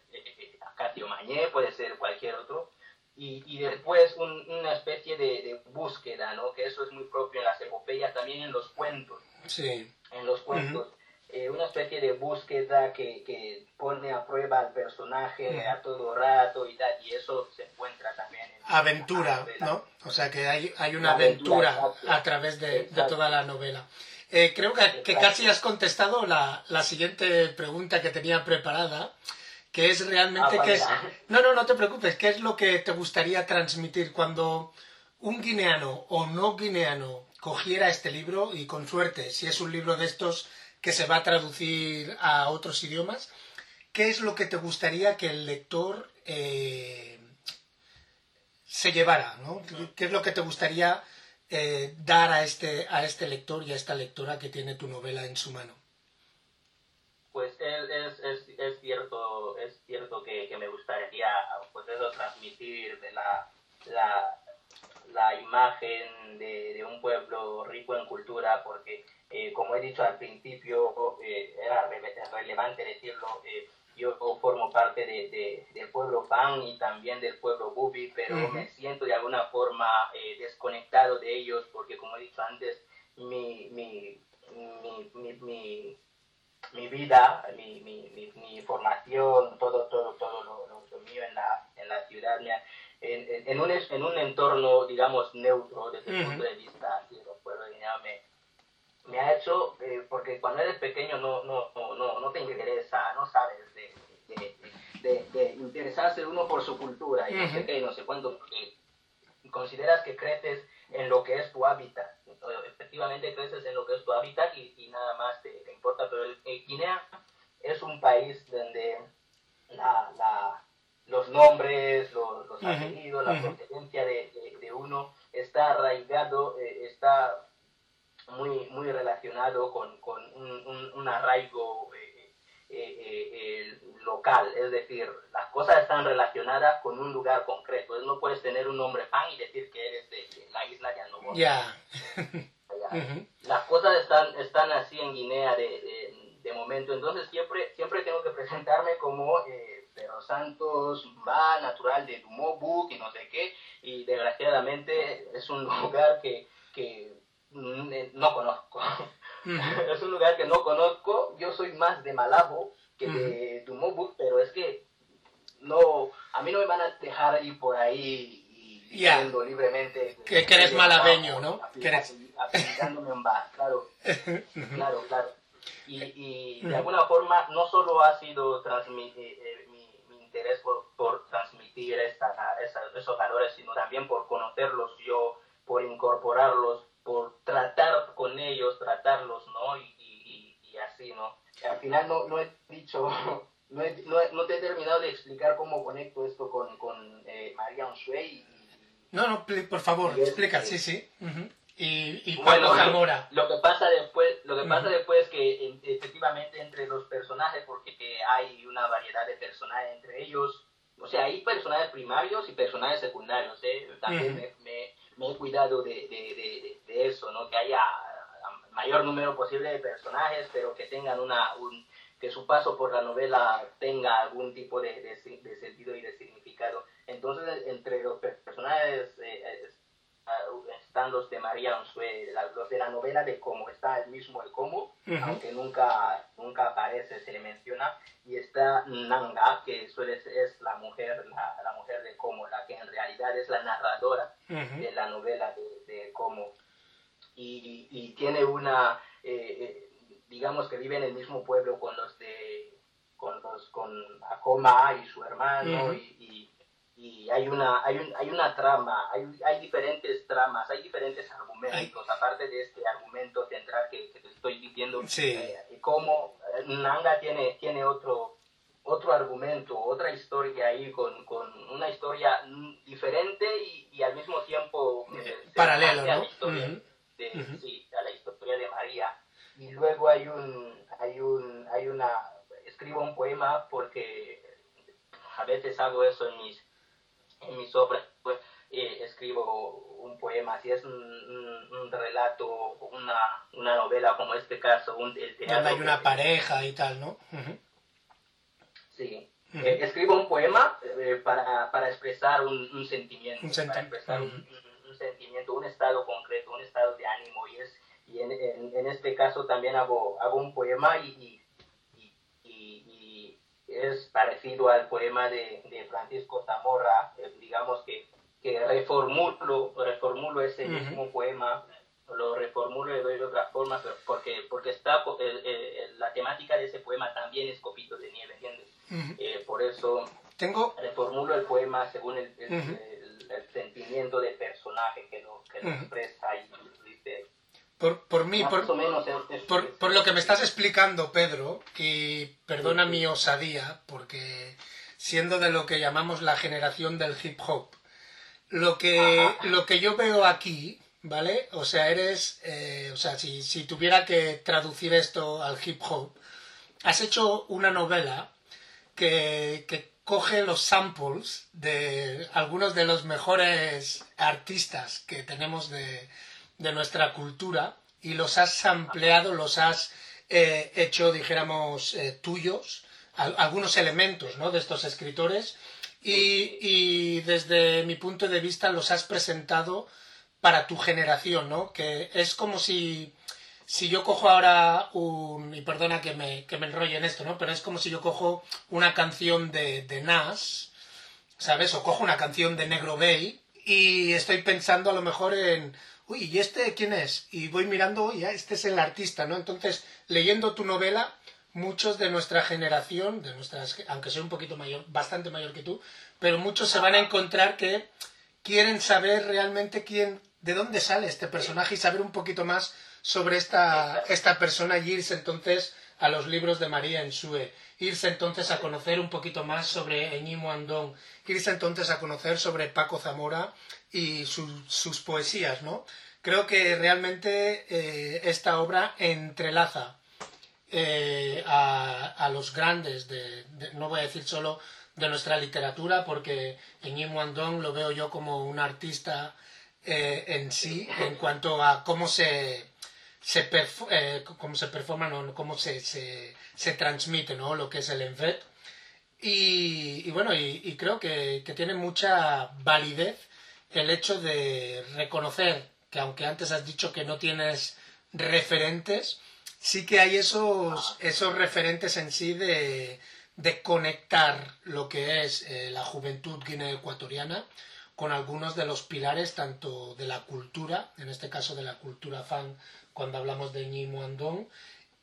Akatio Mañé, puede ser cualquier otro, y, y después una especie de, búsqueda, ¿no? que eso es muy propio en las epopeyas, también en los cuentos. Sí. En los cuentos. Eh, una especie de búsqueda que, que, pone a prueba al personaje a todo rato y tal, y eso se encuentra también en... aventura, ¿no? O sea que hay, hay una aventura, a través de, toda la novela. Eh, creo que, que, casi has contestado la, la, siguiente pregunta que tenía preparada, que es realmente ah, que es... No, no, no te preocupes, ¿qué es lo que te gustaría transmitir cuando un guineano o no guineano cogiera este libro y con suerte, si es un libro de estos que se va a traducir a otros idiomas, ¿qué es lo que te gustaría que el lector eh, se llevara? ¿no? ¿Qué es lo que te gustaría eh, dar a este, a este lector y a esta lectora que tiene tu novela en su mano? Pues es, es, es cierto, es cierto que, me gustaría transmitir de la, la, la imagen de, de, un pueblo rico en cultura, porque eh, como he dicho al principio, era relevante decirlo, yo formo parte de, del pueblo Pan y también del pueblo Bubi, pero me siento de alguna forma eh, desconectado de ellos porque, como he dicho antes, mi, mi, mi, mi, mi vida, mi, mi, formación, todo, todo, todo lo, lo, mío en la, en la ciudad, en, en, un, en un entorno, digamos, neutro desde el punto de vista de los pueblos me, me ha hecho, eh, porque cuando eres pequeño no, no, no, no te interesa, no sabes de, de, de, interesarse uno por su cultura y no sé qué, no sé cuánto, porque consideras que creces en lo que es tu hábitat. Efectivamente creces en lo que es tu hábitat y, nada más te, importa, pero el, Guinea es un país donde la, la, los nombres, los, los apellidos, la procedencia de, de, uno está arraigado, eh, está muy, muy relacionado con, con un, un, arraigo eh, eh, eh, local, es decir, las cosas están relacionadas con un lugar concreto. No puedes tener un nombre pan y decir que eres de, la isla de Andorra. Ya. Las cosas están, están así en Guinea de, de, momento, entonces siempre, siempre tengo que presentarme como eh, Santos, va natural de Dumobu, y no sé qué, y desgraciadamente es un lugar que, que Mm, eh, no conozco. es un lugar que no conozco. Yo soy más de Malabo que de Tumobu, pero es que no, a mí no me van a dejar ir por ahí y yendo libremente. Que, eres malabeño, ¿no? Aplicándome en bar, claro. claro, claro. Y, y de alguna forma no solo ha sido transmitir, eh, eh, mi, mi, interés por, por transmitir esta, esos valores, sino también por conocerlos yo, por incorporarlos por tratar con ellos, tratarlos, ¿no? Y, y, y así, ¿no? Al final no, no he dicho, no, he, no, te he terminado de explicar cómo conecto esto con, con eh, María Unsue No, no, por favor, explica, sí, sí. Y, y bueno, Zamora. Lo que pasa después, lo que pasa después es que efectivamente entre los personajes, porque hay una variedad de personajes entre ellos, o sea, hay personajes primarios y personajes secundarios, ¿eh? También me, me he cuidado de, de, de, eso, ¿no? Que haya mayor número posible de personajes, pero que tengan una, un, que su paso por la novela tenga algún tipo de, de sentido y de significado. Entonces, entre los personajes eh, están los de María Onsue, los de la novela de cómo está el mismo el cómo, aunque nunca, nunca aparece, se le menciona, y está Nanga, que suele ser, es la mujer, la, la mujer de cómo, la que en realidad es la narradora de la novela de, de cómo. Y, y, tiene una, eh, eh, digamos que vive en el mismo pueblo con los de, con los, con Akoma y su hermano, y y hay una, hay, un, hay una trama, hay, hay diferentes tramas, hay diferentes argumentos, aparte de este argumento central que, te estoy diciendo, sí. eh, como eh, Nanga tiene, tiene otro, otro argumento, otra historia ahí, con, con una historia diferente y, y al mismo tiempo eh, paralelo, ¿no? A la historia de, Sí, a la historia de María. Y luego hay un, hay un, hay una, escribo un poema porque a veces hago eso en mis en mis obras pues, eh, escribo un poema, si es un, relato, una, una, novela como este caso, un, el teatro. hay una pareja y tal, ¿no? Sí. Eh, escribo un poema eh, para, para, expresar un, sentimiento, para expresar un, sentimiento, un estado concreto, un estado de ánimo. Y, es, y en, en, este caso también hago, hago un poema y es parecido al poema de, Francisco Zamorra, eh, digamos que, que reformulo, reformulo ese mismo poema, lo reformulo y le doy de otra forma, pero porque, porque está, la temática de ese poema también es Copito de Nieve, ¿entiendes? Eh, por eso Tengo... reformulo el poema según el, sentimiento del personaje que lo, que lo expresa y dice por, por mí, por, por, lo que me estás explicando, Pedro, y perdona mi osadía, porque siendo de lo que llamamos la generación del hip hop, lo que, lo que yo veo aquí, ¿vale? O sea, eres, eh, o sea, si, si tuviera que traducir esto al hip hop, has hecho una novela que, que coge los samples de algunos de los mejores artistas que tenemos de, de nuestra cultura y los has ampliado, los has eh, hecho, dijéramos, eh, tuyos, algunos elementos ¿no? de estos escritores y, y, desde mi punto de vista los has presentado para tu generación, ¿no? Que es como si, si yo cojo ahora un... y perdona que me, que me enrolle en esto, ¿no? Pero es como si yo cojo una canción de, de Nas, ¿sabes? O cojo una canción de Negro Bay y estoy pensando a lo mejor en uy, ¿y este quién es? Y voy mirando, uy, este es el artista, ¿no? Entonces, leyendo tu novela, muchos de nuestra generación, de nuestras, aunque soy un poquito mayor, bastante mayor que tú, pero muchos se van a encontrar que quieren saber realmente quién, de dónde sale este personaje y saber un poquito más sobre esta, esta persona irse entonces a los libros de María Ensue, irse entonces a conocer un poquito más sobre Eñimo Andón, irse entonces a conocer sobre Paco Zamora y sus poesías, ¿no? Creo que realmente eh, esta obra entrelaza eh, a, los grandes, de, no voy a decir solo de nuestra literatura, porque Eñimo Andón lo veo yo como un artista eh, en sí, en cuanto a cómo se, se, cómo se performa, no, cómo se, se, transmite ¿no? lo que es el envet. Y, bueno, y, creo que, que, tiene mucha validez el hecho de reconocer que aunque antes has dicho que no tienes referentes, sí que hay esos, esos referentes en sí de, de conectar lo que es eh, la juventud guinea-ecuatoriana con algunos de los pilares tanto de la cultura, en este caso de la cultura fan cuando hablamos de Ñi Andong,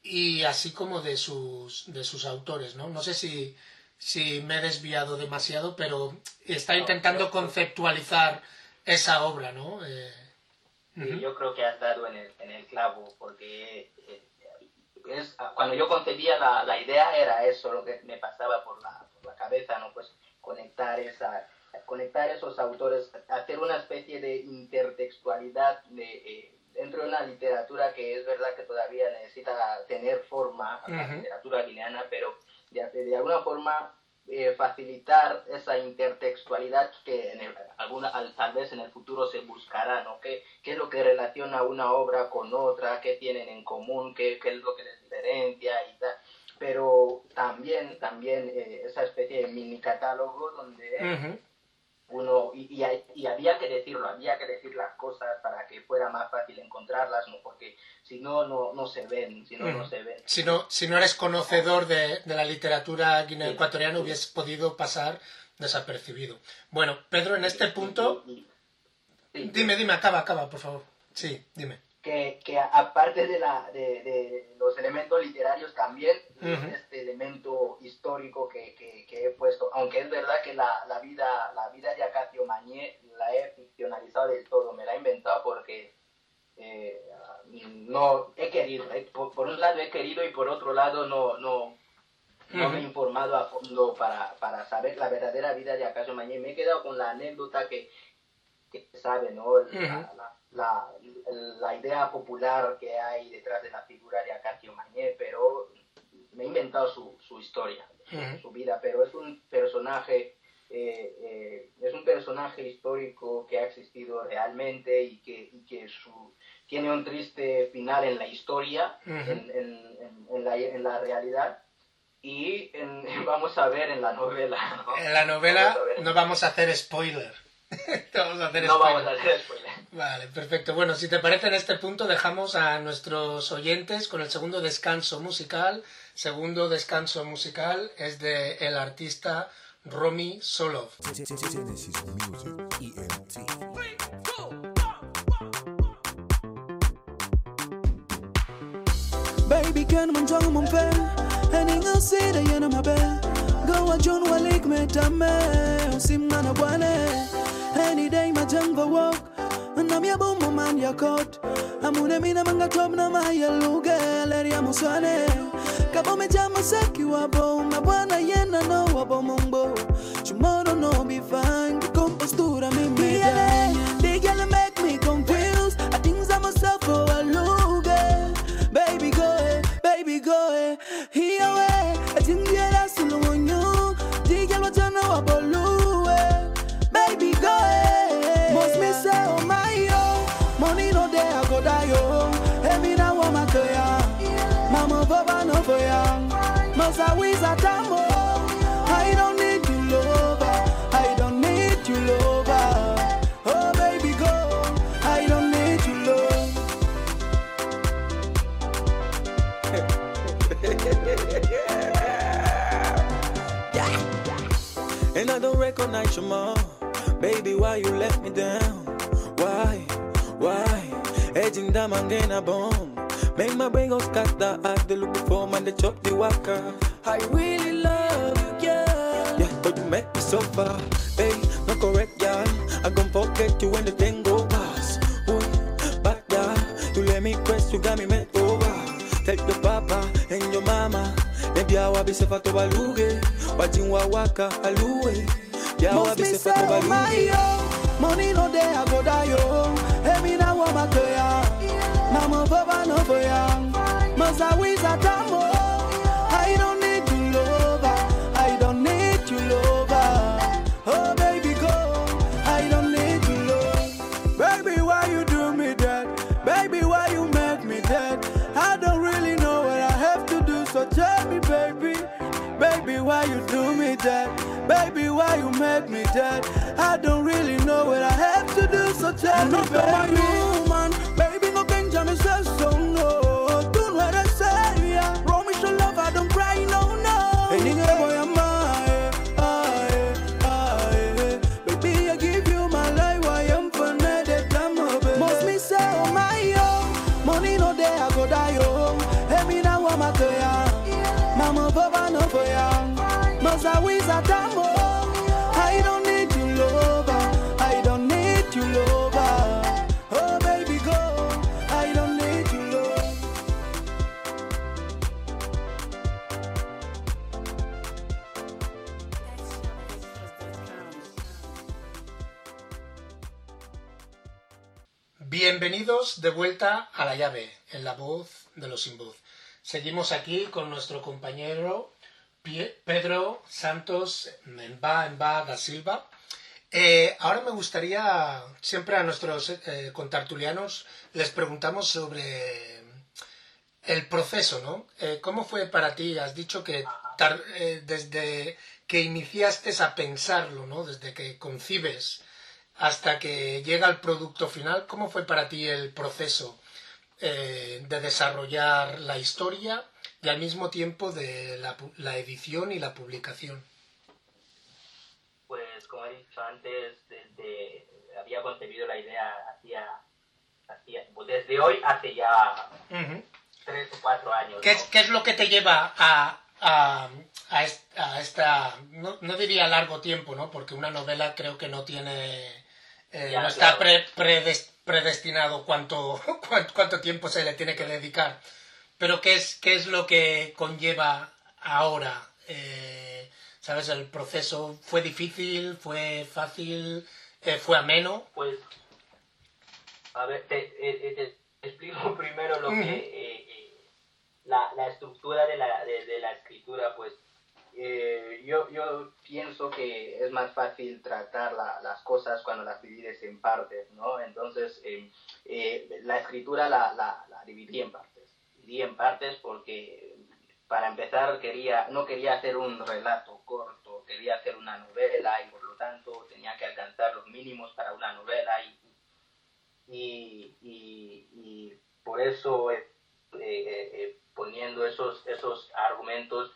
y así como de sus, de sus autores, ¿no? No sé si, si me he desviado demasiado, pero está intentando conceptualizar esa obra, ¿no? Eh, yo creo que has dado en el, en el clavo, porque eh, es, cuando yo concebía la, la, idea era eso lo que me pasaba por la, por la cabeza, ¿no? Pues conectar, esa, conectar esos autores, hacer una especie de intertextualidad de, eh, dentro de una literatura que es verdad que todavía necesita tener forma, la literatura guineana, pero de, de alguna forma eh, facilitar esa intertextualidad que en alguna, tal vez en el futuro se buscará, ¿no? ¿Qué, ¿Qué, es lo que relaciona una obra con otra? ¿Qué tienen en común? ¿Qué, qué es lo que les diferencia? Y tal. Pero también, también eh, esa especie de mini catálogo donde uno, y, y, había que decirlo, había que decir las cosas para que fuera más fácil encontrarlas, ¿no? porque si no, no, no se ven, si no, no se ven. Si no, si no eres conocedor de, de la literatura guinea-ecuatoriana, hubieses podido pasar desapercibido. Bueno, Pedro, en este punto... dime, dime, acaba, acaba, por favor. Sí, dime que, que aparte de, la, de, de, los elementos literarios también este elemento histórico que, que, que, he puesto, aunque es verdad que la, la, vida, la vida de Acacio Mañé la he ficcionalizado del todo, me la he inventado porque eh, no he querido, eh, por, un lado he querido y por otro lado no, no, no me he informado a fondo para, para saber la verdadera vida de Acacio Mañé, me he quedado con la anécdota que, que sabe, ¿no? la, la, la, idea popular que hay detrás de la figura de Acacio Mañé, pero me he inventado su, su historia, su, vida, pero es un personaje eh, eh, es un personaje histórico que ha existido realmente y que, y que su, tiene un triste final en la historia, en, en, en, la, en, la, realidad. Y vamos a ver en la novela. En la novela no vamos a hacer spoiler. vamos a hacer no vamos a hacer spoiler. Vale, perfecto. Bueno, si te parece en este punto dejamos a nuestros oyentes con el segundo descanso musical. Segundo descanso musical es de el artista Romy Solov. ENT. Baby kan man jong mon da yana Go a John walik me tame Any day ma jang va walk Na mi abo mo man ya kot Amune mina manga top na ma ya luge Leri amo swane Kabo me jama seki wabo Ma bwana yena no wabo mumbo Tomorrow no be fine. Compostura me me They gonna make me confused. I think I'm myself for a luge eh? Baby go ahead, baby go eh? ahead Here And I don't recognize your mom. Baby, why you let me down? Why? Why? Edging down and getting a bomb. Make my brain go scatter as they look before man, they chop the waka. I really love you, girl. Yeah, but you make me suffer. Hey, not correct, girl. I gon' forget you when the thing go past. Ooh, back girl, you let me quest, you got me met over. Tell your papa and your mama. Maybe I will be safe to baluge. Watching wa waka aluwe. Yeah, I will be safe to baluge. Money no there, I go die yo. Hey, me I don't need you lover. I don't need you lover. Oh baby go. I don't need. Baby, why you do me that? Baby, why you make me that? I don't really know what I have to do, so tell me, baby. Baby, why you do me that? Baby, why you make me dead? I don't really know what I have to do, so tell me, not baby. woman, baby, no Benjamin says so, no. Do what I say, yeah. Promise your love, I don't cry, no, no. Hey, nigga, boy, I'm aye, aye, aye. Baby, I give you my life, Why I am for the time, oh, baby. Must me say, oh my, yo. Money no there, I go die, yo. Hey, me now, I'm a ya. Mama, papa, no for ya. Must I wish. I Bienvenidos de vuelta a la llave, en la voz de los sin voz. Seguimos aquí con nuestro compañero Pedro Santos Mbá Mbá da Silva. Eh, ahora me gustaría, siempre a nuestros eh, contartulianos les preguntamos sobre el proceso, ¿no? Eh, ¿Cómo fue para ti? Has dicho que eh, desde que iniciaste a pensarlo, ¿no? Desde que concibes hasta que llega el producto final, ¿cómo fue para ti el proceso eh, de desarrollar la historia y al mismo tiempo de la, la edición y la publicación? Pues como he dicho antes, desde, había concebido la idea hacía, hacía pues desde hoy hace ya tres o cuatro años. ¿Qué, ¿no? es, qué es lo que te lleva a, a, a esta, no, no diría largo tiempo, ¿no? Porque una novela creo que no tiene, eh, no está pre- predes- predestinado cuánto, cuánto, cuánto tiempo se le tiene que dedicar. Pero ¿qué es, qué es lo que conlleva ahora? Eh, ¿Sabes? El proceso fue difícil, fue fácil, eh, fue ameno. Pues, a ver, te, eh, te explico primero lo que... la, la estructura de la, de, de la escritura, pues eh, yo, yo pienso que es más fácil tratar la- las cosas cuando las divides en partes, ¿no? Entonces, eh, eh, la escritura la, la, la dividí en partes. Dividí en partes porque, para empezar, quería, no quería hacer un relato corto, quería hacer una novela y por lo tanto tenía que alcanzar los mínimos para una novela y, y, y, y por eso eh, poniendo esos, esos argumentos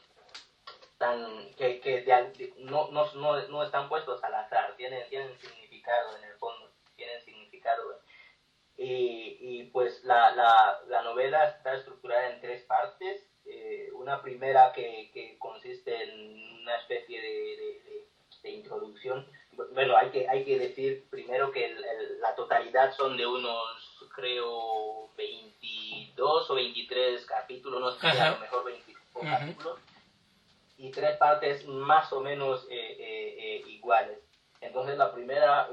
tan que, que de- no, no, no, no están puestos al azar, tienen, tienen significado en el fondo, tienen significado. Y, y pues la, la, la novela está estructurada en tres partes. Eh, una primera que, que consiste en una especie de, de- de- de introducción. Bueno, hay que, hay que decir primero que el- el- la totalidad son de unos, creo, 22 o 23 capítulos, no sé, a lo mejor 25 Ujú. capítulos y tres partes más o menos eh, eh, eh, iguales. Entonces la primera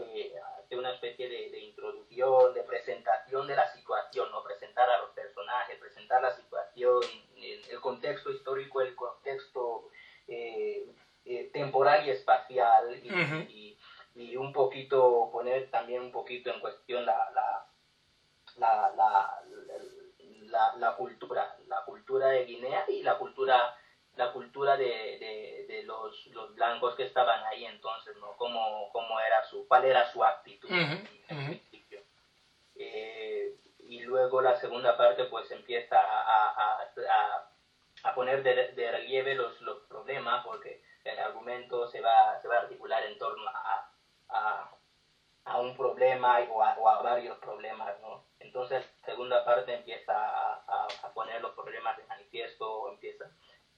hace una especie de, de introducción, de presentación de la situación, ¿no? presentar a los personajes, presentar la situación, el, el contexto histórico, el contexto temporal y espacial y, Ujú. y- y un poquito, poner también un poquito en cuestión la, la, la, la, la, la cultura, la cultura de Guinea y la cultura la cultura de, de, de los, los blancos que estaban ahí entonces, ¿no? Cómo, cómo era su, cuál era su actitud en principio. Eh, y luego la segunda parte pues empieza a, a, a, a poner de, de relieve los, los problemas porque el argumento se va, se va a articular en torno a, a, a un problema o a, o varios problemas, ¿no? Entonces, la segunda parte empieza a poner los problemas de manifiesto, empieza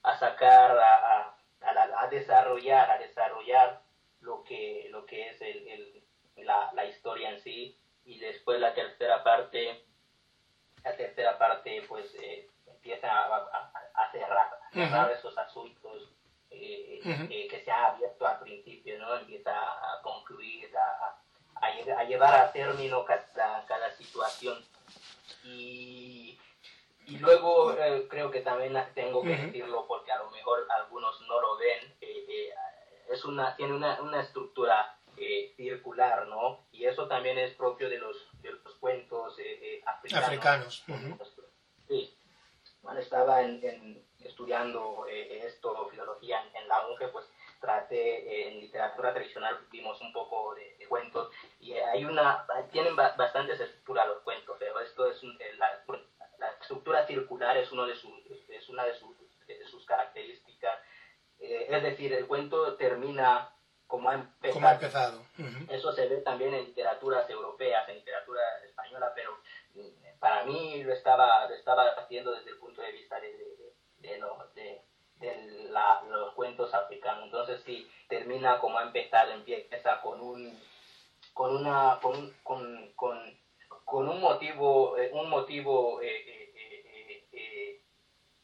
a sacar, a, a, a a desarrollar, a desarrollar lo que, lo que es el, el- la, la historia en sí. Y después la tercera parte, la tercera parte pues eh, empieza a, a cerrar, a cerrar esos asuntos eh, Ujú. eh, que se ha abierto al principio, ¿no? Empieza a concluir, a llevar a término cada, cada situación. Y, y luego eh, creo que también tengo que Ujú. decirlo porque a lo mejor algunos no lo ven, eh, eh, es una, tiene una, una estructura eh, circular, ¿no? Y eso también es propio de los, de los cuentos eh, eh, africanos. Africanos. ujú. Sí. Cuando estaba en, en- estudiando esto, filología en, en la UNGE, pues traté en literatura tradicional, vimos un poco de, de cuentos y hay una, tienen ba- bastantes estructuras los cuentos, pero esto es un- la estructura circular es, uno de sus, es una de sus, de sus características. Eh, es decir, el cuento termina como ha empezado. ¿Cómo ha empezado? Ujú. Eso se ve también en literaturas europeas, en literatura española, pero mm, para mí lo estaba, lo estaba haciendo desde el punto de vista de, de, de, lo- de- la- los cuentos africanos. Entonces sí, termina como ha empezado, empieza con un con una con, con, con, con un motivo eh, un motivo eh, eh,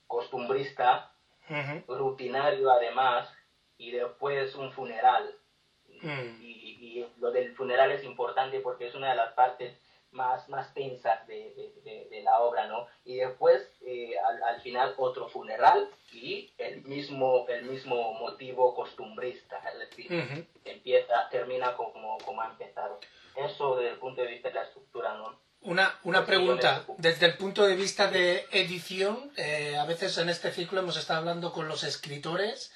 costumbrista rutinario además y después un funeral Mm. y, y lo del funeral es importante porque es una de las partes más, más tensas de, de- de- de la obra, ¿no? Y después, eh, al, al final, otro funeral y el mismo, el mismo motivo costumbrista, es decir, empieza, termina como, como ha empezado. Eso desde el punto de vista de la estructura, ¿no? Una, una pregunta, desde el punto de vista de edición, eh, a veces en este ciclo hemos estado hablando con los escritores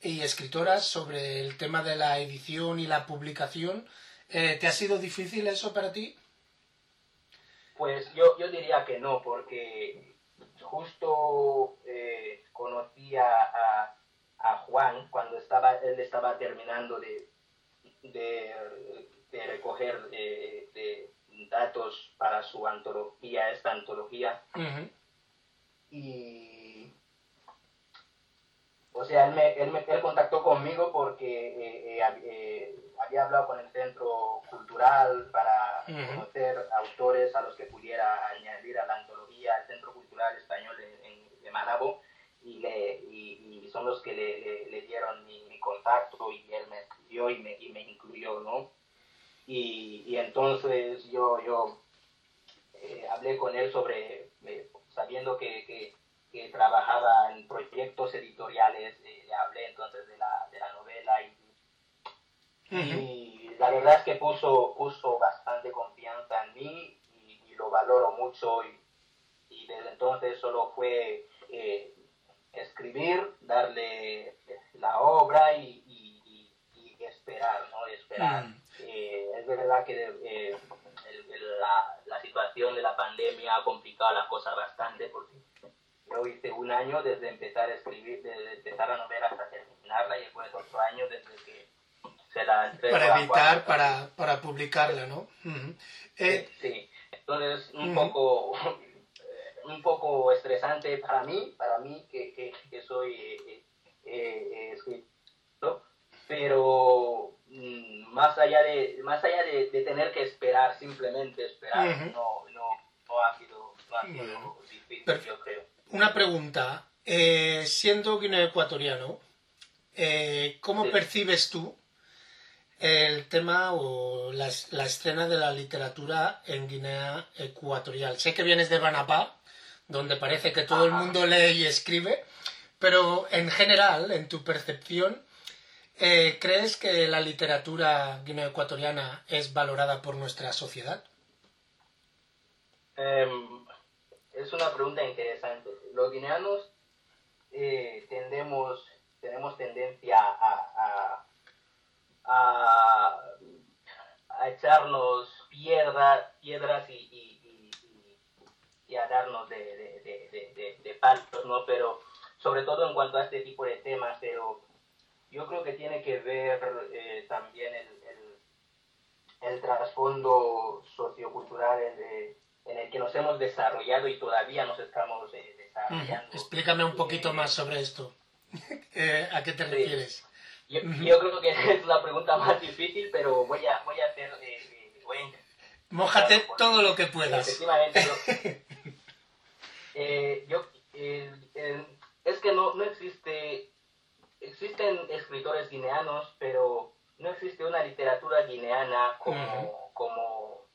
y escritoras sobre el tema de la edición y la publicación. Eh, ¿Te ha sido difícil eso para ti? Pues yo, yo diría que no, porque justo eh, conocí a, a- a Juan cuando estaba, él estaba terminando de, de, de recoger eh, de datos para su antología, esta antología, y o sea, él, me, él, me- él contactó conmigo porque eh, eh, eh, había hablado con el centro cultural para conocer autores a los que pudiera añadir a la antología, el Centro Cultural Español en, en- de Malabo, y, le, y, y son los que le, le- le dieron mi, mi contacto y él me escribió y me, y me incluyó, ¿no? Y, y entonces yo, yo eh, hablé con él sobre, eh, sabiendo que, que, que trabajaba en proyectos editoriales, eh, le hablé entonces de la, de la novela y, y la verdad es que puso, puso bastante confianza en mí y, y lo valoro mucho y, y desde entonces solo fue escribir, darle la obra y, y- y- y esperar, ¿no? Esperar. Mm. Eh, es verdad que eh, el- el- la, la situación de la pandemia ha complicado la cosa bastante porque yo hice un año desde empezar a escribir, desde empezar la novela hasta terminar terminarla y después otro año desde que se la entrego Para Juan. para, para publicarla, ¿no? Ujú. Eh, Sí, entonces un Ujú. poco un poco estresante para mí, para mí que, que, que soy eh, eh, eh, escritor, pero más allá de más allá de, de tener que esperar, simplemente esperar, no, no, no ha sido, no ha sido Bueno. difícil, yo creo. Una pregunta. Eh, siendo guineo ecuatoriano, eh, ¿cómo Sí. percibes tú el tema o la, la escena de la literatura en Guinea Ecuatorial? Sé que vienes de Banapá, donde parece que todo el mundo lee y escribe, pero en general, en tu percepción, eh, ¿crees que la literatura guineo ecuatoriana es valorada por nuestra sociedad? Em, es una pregunta interesante. Los guineanos eh, tendemos, tenemos tendencia a, a, a, a echarnos piedra, piedras y, y, y, y- a darnos de, de, de- de palos, ¿no? Pero sobre todo en cuanto a este tipo de temas, pero yo creo que tiene que ver eh, también el, el, el trasfondo sociocultural en, de- en el que nos hemos desarrollado y todavía nos estamos eh, desarrollando. Explícame un poquito Eh, más sobre esto. ¿A qué te refieres? Yo, yo creo que es la pregunta más difícil, pero voy a, voy a hacer... voy a Mójate todo lo que puedas. Efectivamente, yo, yo, es que no, no existe, existen escritores guineanos, pero no existe una literatura guineana como, como,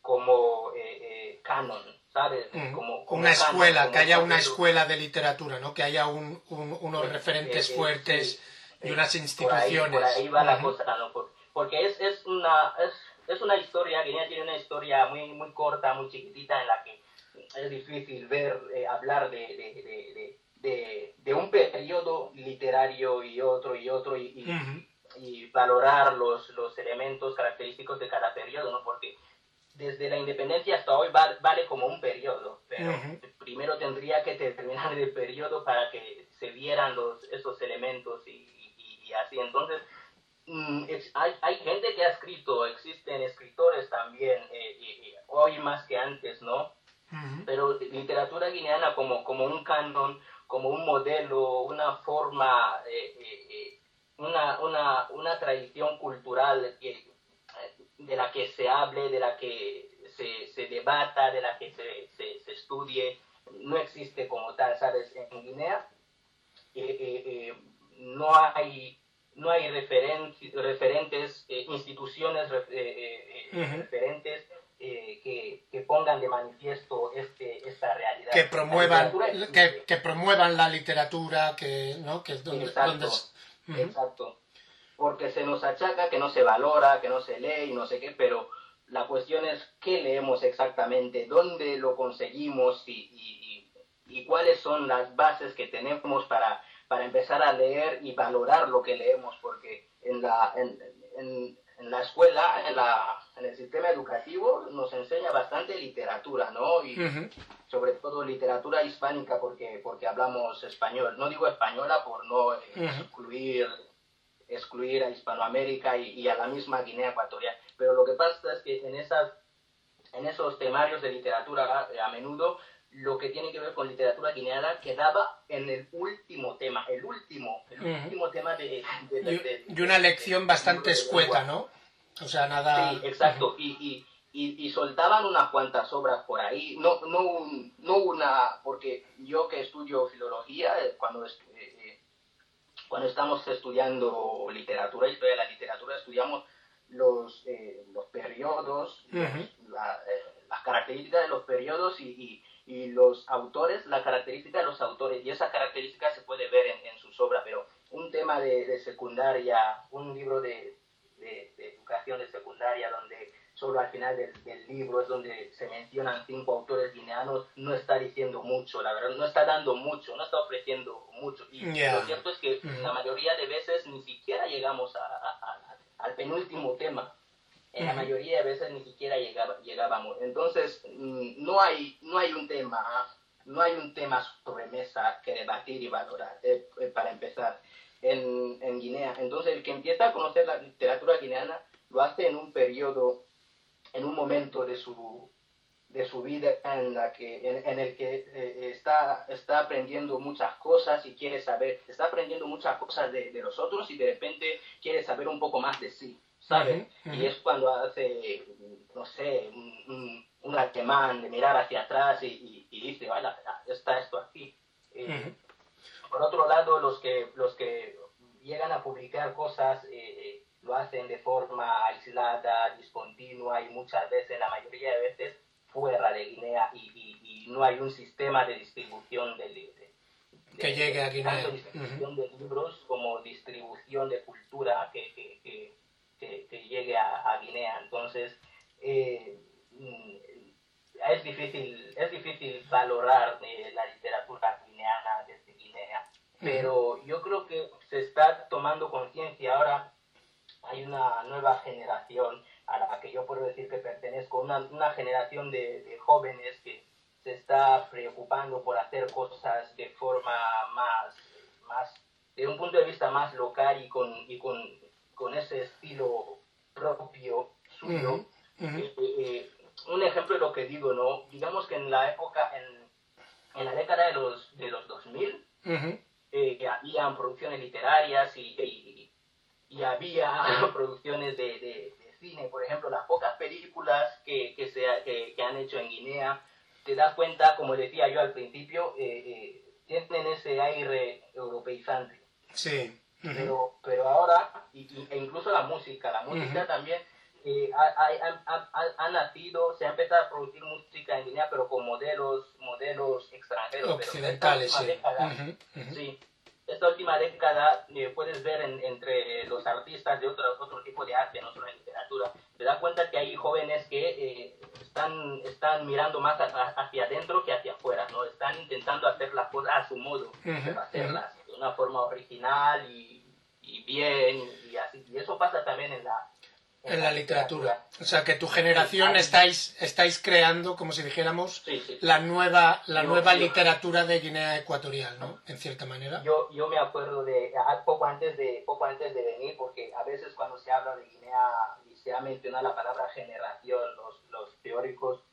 como eh, eh, canon, ¿sabes? Como, como una canon, escuela, como que haya una escuela de literatura, ¿no? Que haya un- un- unos Eh, referentes eh, eh, fuertes sí. y unas Por ahí, instituciones. por ahí va la cosa, ¿no? Por- Porque es, es, una, es, es una historia, Guinea tiene una historia muy, muy corta, muy chiquitita, en la que es difícil ver, hablar de, de, de, de, de- de un periodo literario y otro y otro, y, y- Ujú. y valorar los, los elementos característicos de cada periodo, ¿no? Porque desde la independencia hasta hoy va- vale como un periodo, pero Ujú. primero tendría que terminar el periodo para que se vieran los, esos elementos y, y- así. Entonces, mm, ex- hay, hay gente que ha escrito, existen escritores también, eh, y- y hoy más que antes, ¿no? Pero literatura guineana como, como un canon, como un modelo, una forma, eh, eh, eh, una, una, una tradición cultural que, de la que se hable, de la que se, se debata, de la que se, se, se estudie, no existe como tal, ¿sabes? En Guinea no hay no hay referen- referentes, eh, instituciones eh, eh, eh, referentes eh, que, que pongan de manifiesto este, esta realidad. Que promuevan, que, que promuevan la literatura, que, ¿no? Que es donde, Exacto. donde es-. Exacto. Porque se nos achaca que no se valora, que no se lee y no sé qué, pero la cuestión es qué leemos exactamente, dónde lo conseguimos y, y- y- y cuáles son las bases que tenemos para, para empezar a leer y valorar lo que leemos, porque en la, en, en- en la escuela, en, la, en el sistema educativo, nos enseña bastante literatura, ¿no? Y, sobre todo literatura hispánica porque porque hablamos español. No digo española por no eh, excluir excluir a Hispanoamérica y, y a la misma Guinea Ecuatorial. Pero lo que pasa es que en esas en esos temarios de literatura eh, a menudo lo que tiene que ver con literatura guineana quedaba en el último tema el último el Ujú. último tema de, de- de- de- Y, y una lección bastante escueta, ¿no? O sea, nada... Sí, exacto. Y, y, y, y soltaban unas cuantas obras por ahí. No, no, un- no una, porque yo que estudio filología, eh, cuando, est- eh, eh, cuando estamos estudiando literatura, historia de la literatura, estudiamos los, eh, los periodos, Ujú. la- eh, las características de los periodos y, y- los autores, la característica de los autores. Y esa característica se puede ver en, en sus obras, pero un tema de, de secundaria, un libro de, de, de educación de secundaria donde solo al final del, del libro es donde se mencionan cinco autores guineanos, no está diciendo mucho, la verdad, no está dando mucho, no está ofreciendo mucho. Y lo cierto es que la mayoría de veces ni siquiera llegamos a- a- a- al penúltimo tema. En la mayoría de veces ni siquiera llegaba, llegábamos. Entonces, mm, no hay, no hay un tema, no hay un tema sobre mesa que debatir y valorar, eh, eh, para empezar. en, en Guinea. Entonces, el que empieza a conocer la literatura guineana lo hace en un periodo, en un momento de su, de su vida en, la que, en, el que eh, está, está aprendiendo muchas cosas y quiere saber, está aprendiendo muchas cosas de, de, los otros y de repente quiere saber un poco más de sí, ¿sabes? Y es cuando hace, no sé, un, un, un de mirar hacia atrás y, y, dice, vaya, está esto aquí. Eh, por otro lado, los que, los que llegan a publicar cosas... Eh, lo hacen de forma aislada, discontinua y muchas veces, la mayoría de veces, fuera de Guinea y, y, no hay un sistema de distribución de, de, que llegue a Guinea. Tanto distribución de libros como distribución de cultura que, que, que, que llegue a, a, Guinea. Entonces, eh, mm, es, difícil, es difícil valorar eh, la literatura guineana desde Guinea, pero yo creo que se está tomando conciencia ahora. Hay una nueva generación a la que yo puedo decir que pertenezco, una, una generación de, de, jóvenes que se está preocupando por hacer cosas de forma más, más de un punto de vista más local y con, y con, con ese estilo propio suyo. Eh, eh, un ejemplo de lo que digo, ¿no? Digamos que en la época, en, en la década de los, de los 2000, eh, había producciones literarias y, y, y había producciones de, de cine, por ejemplo, las pocas películas que, que, se, que, que han hecho en Guinea, te das cuenta, como decía yo al principio, eh, tienen ese aire europeizante. Sí. Pero, pero ahora, y, e incluso la música, la música también eh, ha, ha, ha, ha, nacido, se ha empezado a producir música en Guinea, pero con modelos, modelos extranjeros. Occidentales, pero sí. Década, sí esta última década eh, puedes ver en, entre los artistas de otro, otro tipo de arte, no solo literatura, te das cuenta que hay jóvenes que eh, están, están mirando más a, a, hacia adentro que hacia afuera, ¿no? Están intentando hacer las cosas a su modo, Uh -huh, hacerlas uh -huh. De una forma original y, y bien, y, así. y eso pasa también en la, en la literatura. O sea, que tu generación estáis, estáis creando, como si dijéramos, sí, sí. la nueva, la yo, nueva yo, literatura de Guinea Ecuatorial, ¿no? En cierta manera. Yo, yo me acuerdo de, poco antes de, poco antes de venir, porque a veces cuando se habla de Guinea y se ha mencionado la palabra generación, los, los teóricos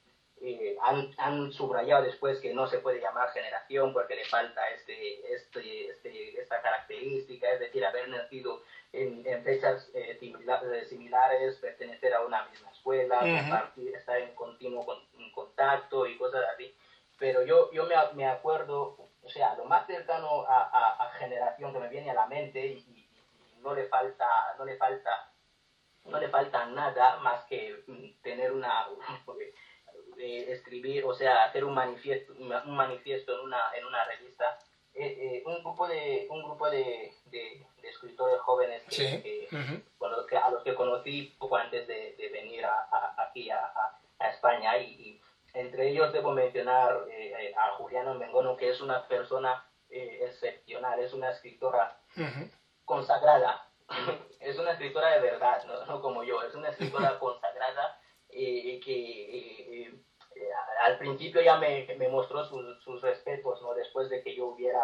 eh, han, han, subrayado después que no se puede llamar generación porque le falta este, este, este, esta característica, es decir, haber nacido en, en fechas eh, similares, pertenecer a una misma escuela, uh -huh. compartir, estar en continuo con, en contacto y cosas así. Pero yo, yo me, me, acuerdo, o sea, lo más cercano a, a, a, generación que me viene a la mente y, y, y, no le falta, no le falta, no le falta nada más que tener una, eh, escribir, o sea, hacer un manifiesto, un manifiesto en una, en una revista. Eh, eh, un grupo de, un grupo de, de de escritores jóvenes que, sí. que, uh -huh. que, a los que conocí poco antes de, de venir a, a, aquí a, a, España y, y, entre ellos debo mencionar eh, a Juliana Mengono que es una persona excepcional, es una escritora uh -huh. consagrada, es una escritora de verdad, no, no como yo, es una escritora consagrada eh, que al principio ya me, me mostró sus, sus, respetos, ¿no? Después de que yo hubiera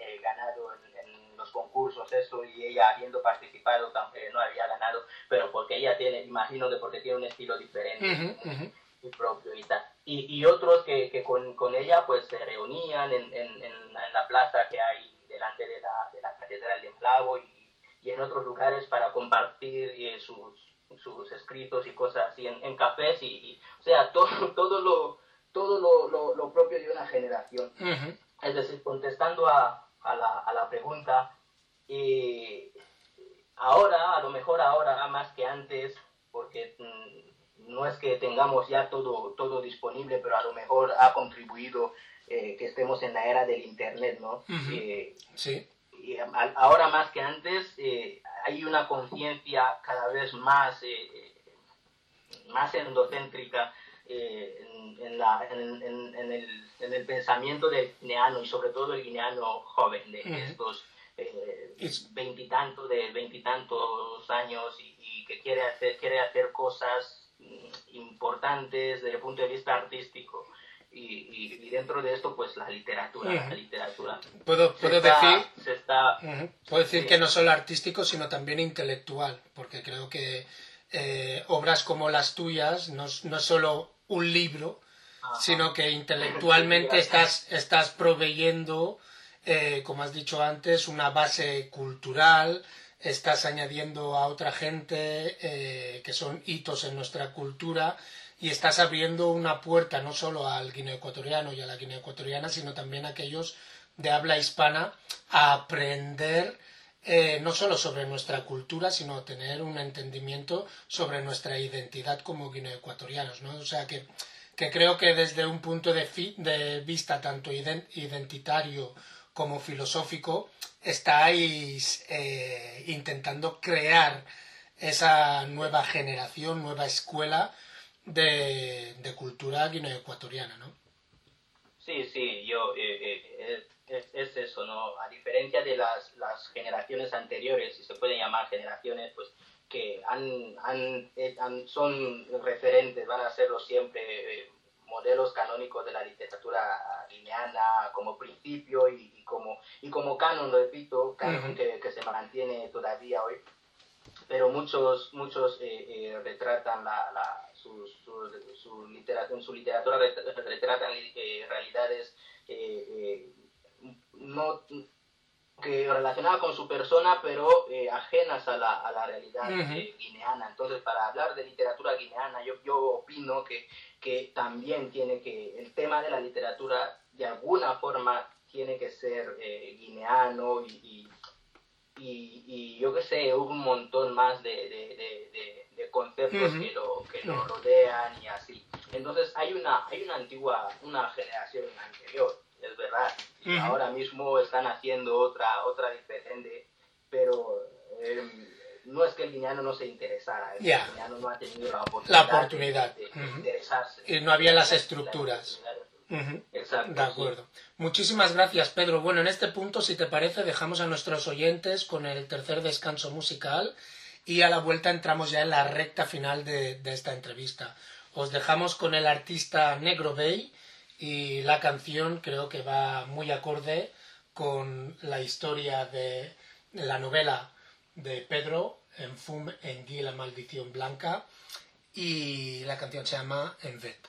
eh, ganado en, en, los concursos eso y ella habiendo participado aunque no había ganado, pero porque ella tiene, imagino que porque tiene un estilo diferente uh -huh, uh -huh. y propio y tal. Y, y otros que, que con, con, ella pues se reunían en, en, en, la plaza que hay delante de la, de la Catedral de Emplavo y, y en otros lugares para compartir eh, sus, sus escritos y cosas así en, en cafés y, y, o sea, todo, todo lo todo lo, lo, lo, propio de una generación. Uh -huh. Es decir, contestando a, a, la, a la, pregunta, eh, ahora, a lo mejor ahora más que antes, porque mmm, no es que tengamos ya todo, todo disponible, pero a lo mejor ha contribuido eh, que estemos en la era del Internet, ¿no? Uh -huh. eh, sí. A, ahora más que antes eh, hay una conciencia cada vez más, eh, más endocéntrica eh, en, en, la, en, en, el, en, el, pensamiento del guineano y sobre todo el guineano joven de estos veintitantos de veintitantos años y, y, que quiere hacer quiere hacer cosas importantes desde el punto de vista artístico y, y, dentro de esto pues la literatura, la literatura. Puedo, puedo decir, se está, puedo decir que no solo artístico sino también intelectual, porque creo que eh, obras como las tuyas no, no es solo un libro, sino que intelectualmente estás, estás proveyendo, eh, como has dicho antes, una base cultural, estás añadiendo a otra gente eh, que son hitos en nuestra cultura y estás abriendo una puerta no solo al guineo ecuatoriano y a la guinea ecuatoriana, sino también a aquellos de habla hispana a aprender eh, no solo sobre nuestra cultura, sino a tener un entendimiento sobre nuestra identidad como guineoecuatorianos, ¿no? O sea que, que creo que desde un punto de, de vista tanto identitario como filosófico, estáis eh, intentando crear esa nueva generación, nueva escuela de, de cultura guineoecuatoriana, ¿no? Sí, sí, yo, eh, eh, es, eso, ¿no? A diferencia de las, las generaciones anteriores, si se pueden llamar generaciones, pues que han, han, han son referentes, van a serlo siempre modelos canónicos de la literatura guineana como principio y, como, y como canon, repito, canon que, que, se mantiene todavía hoy. Pero muchos, muchos eh, eh, retratan la, la su, su, su, literatura, en su literatura retratan eh, realidades no que relacionadas con su persona, pero ajenas a la, a la realidad guineana. Entonces, para hablar de literatura guineana, yo, yo opino que que también tiene que, el tema de la literatura de alguna forma tiene que ser eh, guineano y, y, y, yo qué sé, hubo un montón más de, de, de, conceptos que, lo, que lo rodean y así. Entonces hay una, hay una antigua, una generación anterior, es verdad, y ahora mismo están haciendo otra, otra diferente, pero... Eh, no es que el guineano no se interesara, el guineano no ha tenido la oportunidad, de, interesarse. Y no había las estructuras. Exacto. De acuerdo. Muchísimas gracias, Pedro. Bueno, en este punto, si te parece, dejamos a nuestros oyentes con el tercer descanso musical y a la vuelta entramos ya en la recta final de, esta entrevista. Os dejamos con el artista Negro Bay y la canción creo que va muy acorde con la historia de la novela de Pedro en Fum en Guy la maldición blanca y la canción se llama En Vet.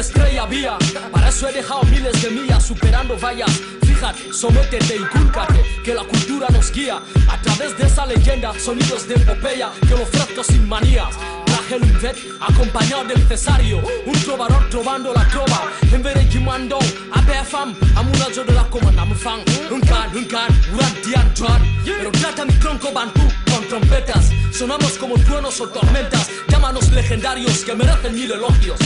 estrella vía. Para eso he dejado miles de millas superando vallas. Fíjate, sométete y cúlcate, que la cultura nos guía. A través de esa leyenda, sonidos de epopeya, que lo ofrezco sin manías. Traje el vet acompañado del cesario. Un trovador trovando la trova. En vez de Jimando, a BFM, a munazo de la comanda, me fan. Un can, un can, uran, tian, Pero trata mi tronco bantú con trompetas. Sonamos como truenos o tormentas. Llámanos legendarios que merecen mil elogios.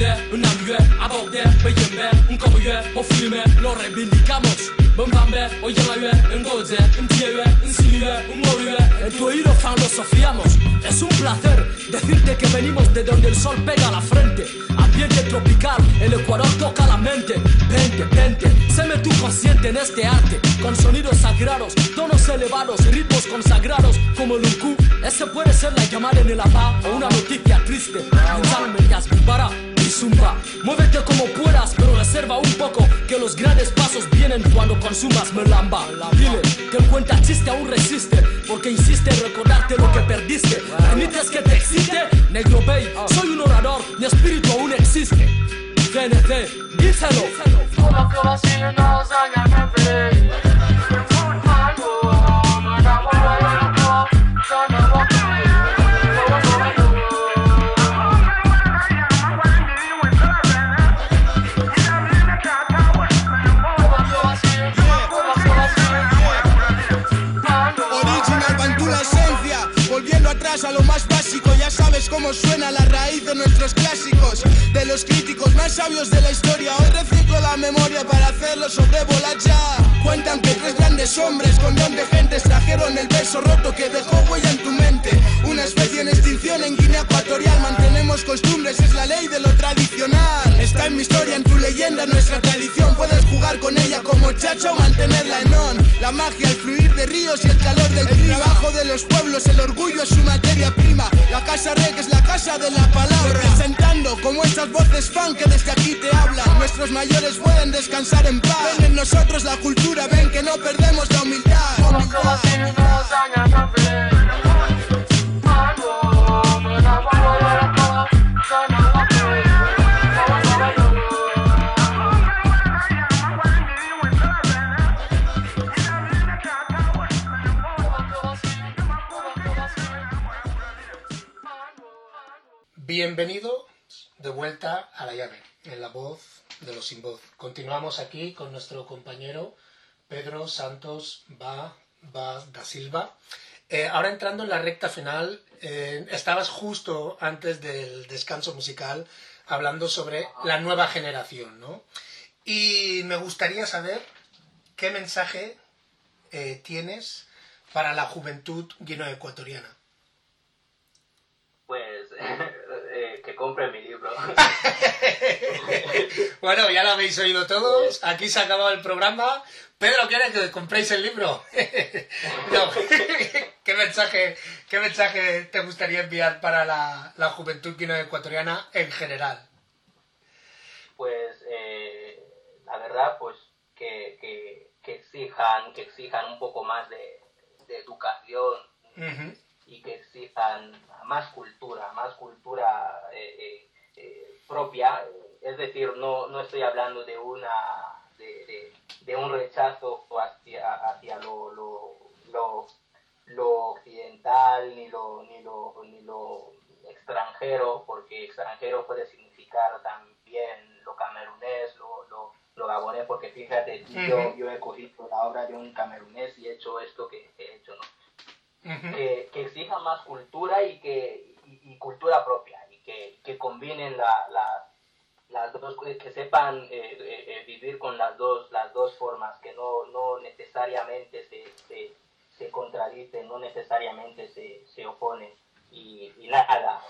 Ayode, un amue, aborde, beyembe, un coboye, o filme, lo reivindicamos. Bombambe, oyemaye, un goze, un tiewe, un silue, un morue, en tu oído fan lo sofiamos. Es un placer decirte que venimos de donde el sol pega la frente. Ambiente tropical, el Ecuador toca la mente. Vente, vente, séme tú consciente en este arte. Con sonidos sagrados, tonos elevados, ritmos consagrados, como el Unku. Ese puede ser la llamada en el APA o una noticia triste. Un para zumba. Muévete como puedas, pero reserva un poco que los grandes pasos vienen cuando consumas melamba. Dile que el cuenta chiste aún resiste, porque insiste en recordarte lo que perdiste. ¿Permites que te excite? Negro Bay, soy un orador, mi espíritu aún existe. TNT, díselo. Original sabes cómo suena la raíz de nuestros clásicos, de los críticos más sabios de la historia. Hoy reciclo la memoria para hacerlo sobrevolar ya. Cuentan que tres grandes hombres con don de gentes trajeron el verso roto que dejó huella en tu mente. Una especie en extinción en Guinea Ecuatorial, mantenemos costumbres, es la ley de lo tradicional. Está en mi historia, en tu leyenda, nuestra tradición. Puedes jugar con ella como chacha o mantenerla en on. La magia, el fluir de ríos y el calor del. El trabajo de los pueblos, el orgullo es su materia prima. La casa reg es la casa de la palabra. Representando como estas voces fan que desde aquí te hablan. Nuestros mayores pueden descansar en paz. Ven en nosotros la cultura, ven que no perdemos la humildad. Bienvenido de vuelta a la llave, en la voz de los sin voz. Continuamos aquí con nuestro compañero Pedro Santos Ba, Ba da Silva. Eh, ahora entrando en la recta final, eh, estabas justo antes del descanso musical hablando sobre la nueva generación, ¿no? Y me gustaría saber qué mensaje eh, tienes para la juventud guineoecuatoriana. Pues que compre mi libro. bueno, ya lo habéis oído todos. Aquí se ha acabado el programa. Pedro quiere que compréis el libro. No. ¿Qué, mensaje, ¿Qué mensaje te gustaría enviar para la, la juventud guineoecuatoriana en general? Pues eh, la verdad, pues que, que, que exijan, que exijan un poco más de, de educación y que exijan más cultura, más cultura eh, eh, eh, propia. Es decir, no, no estoy hablando de una de, de- de un rechazo hacia, hacia lo, lo, lo, lo occidental ni lo, ni, lo, ni lo extranjero, porque extranjero puede significar también lo camerunés, lo, lo, lo gabonés, porque fíjate, yo, yo he cogido la obra de un camerunés y he hecho esto que he hecho, ¿no? Ujú. que, que exija más cultura y que y, y cultura propia y que, que combinen la, la- las dos que sepan eh, eh, eh, vivir con las dos las dos formas que no, no necesariamente se, se, se contradicen no necesariamente se, se oponen y, y nada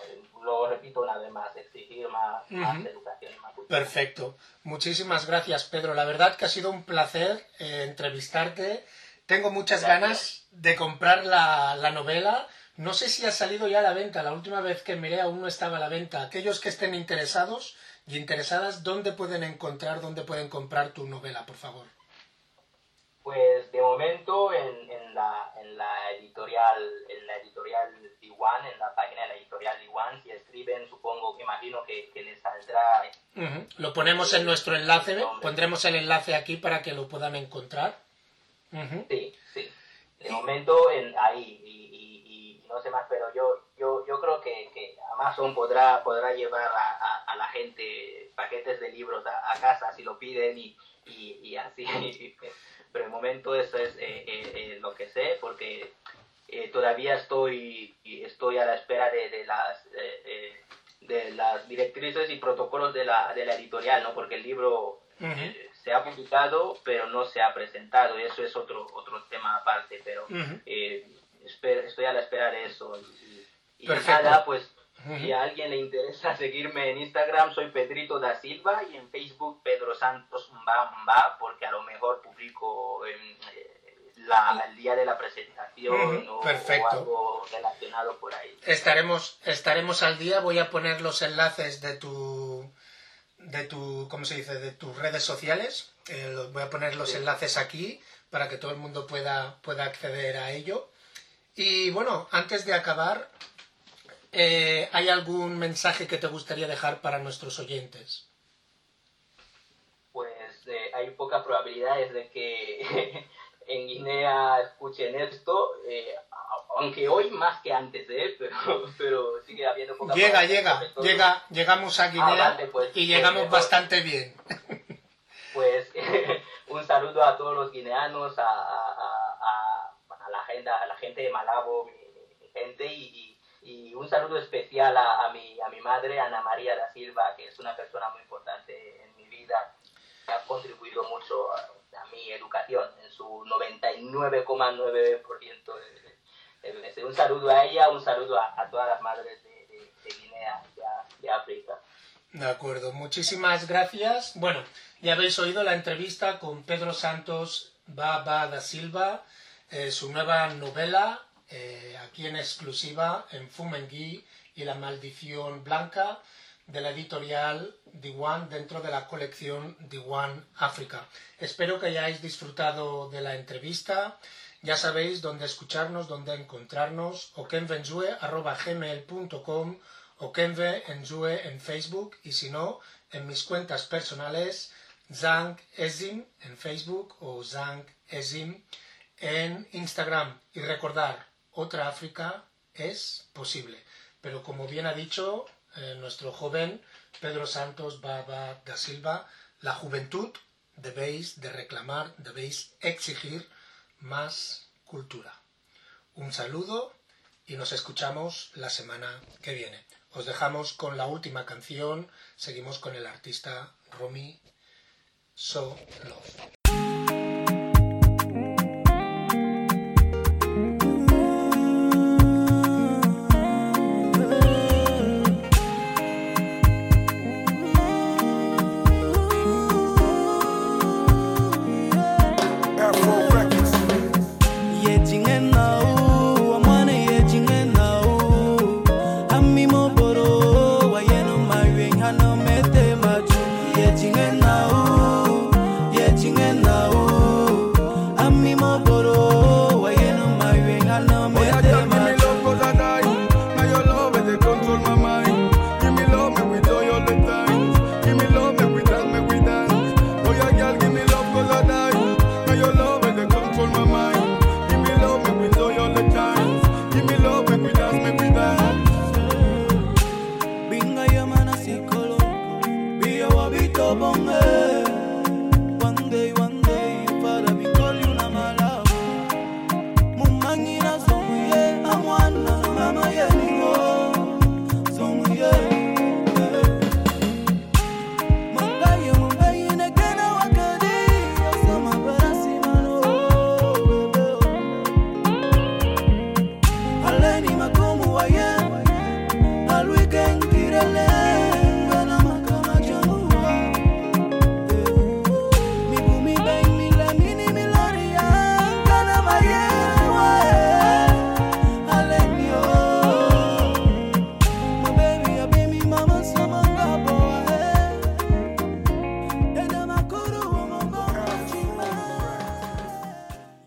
lo repito una vez más exigir más, más Ujú. educación y más cultura Perfecto. Muchísimas gracias, Pedro. La verdad que ha sido un placer eh, entrevistarte. Tengo muchas Gracias. ganas de comprar la, la novela. No sé si ha salido ya a la venta. La última vez que miré aún no estaba a la venta. Aquellos que estén interesados y interesadas, ¿dónde pueden encontrar, dónde pueden comprar tu novela, por favor? Pues de momento en, en la, en la editorial, en la editorial Diwan, en la página de la editorial Diwan, si escriben, supongo que imagino que, que les saldrá. Ujú. Lo ponemos en nuestro enlace. Pondremos el enlace aquí para que lo puedan encontrar. Sí, sí. De momento en ahí y, y- y no sé más, pero yo yo, yo creo que, que Amazon podrá podrá llevar a, a- a la gente paquetes de libros a, a casa si lo piden y, y, y así. Pero de momento eso es eh, eh, eh, lo que sé porque eh, todavía estoy estoy a la espera de, de las de las directrices y protocolos de la, de la editorial, ¿no? Porque el libro eh, se ha publicado, pero no se ha presentado, y eso es otro otro tema aparte, pero eh, esper- estoy a la espera de eso. Y, nada, pues si a alguien le interesa seguirme en Instagram, soy Pedrito da Silva y en Facebook Pedro Santos Mba Mba, porque a lo mejor publico em, eh, la, el día de la presentación o, o algo relacionado por ahí. Estaremos, estaremos al día. Voy a poner los enlaces de tu, de tu, ¿cómo se dice? De tus redes sociales. Eh, los- voy a poner los Sí. enlaces aquí para que todo el mundo pueda, pueda acceder a ello. Y bueno, antes de acabar, eh, ¿hay algún mensaje que te gustaría dejar para nuestros oyentes? Pues eh, hay pocas probabilidades de que en Guinea escuchen esto, aunque hoy más que antes, ¿eh? pero, pero sigue habiendo pocas Llega, llega, llega, llegamos a Guinea vale, pues, y pues llegamos bastante bien. pues un saludo a todos los guineanos, a, a- a- a la, gente, a la gente de Malabo, mi, mi gente, y, y- y un saludo especial a, a mi, a mi madre, Ana María da Silva, que es una persona muy importante en mi vida, que ha contribuido mucho a, a mi educación en su 99,9% de, de veces. Un saludo a ella, un saludo a, a todas las madres de, de- de Guinea y a África. De acuerdo, muchísimas gracias. Bueno, ya habéis oído la entrevista con Pedro Santos Baba da Silva, eh, su nueva novela, eh, aquí en exclusiva en Fumengui y la maldición blanca de la editorial Diwan dentro de la colección Diwan África. Espero que hayáis disfrutado de la entrevista. Ya sabéis dónde escucharnos, dónde encontrarnos, okenvenzue.gmail.com o Kenve Enzue en Facebook y si no, en mis cuentas personales Zang Ezim en Facebook o Zang Ezim en Instagram. Y recordar, otra África es posible. Pero como bien ha dicho eh, nuestro joven Pedro Santos Baba da Silva, la juventud debéis de reclamar, debéis exigir más cultura. Un saludo y nos escuchamos la semana que viene. Os dejamos con la última canción, seguimos con el artista Romy So Love.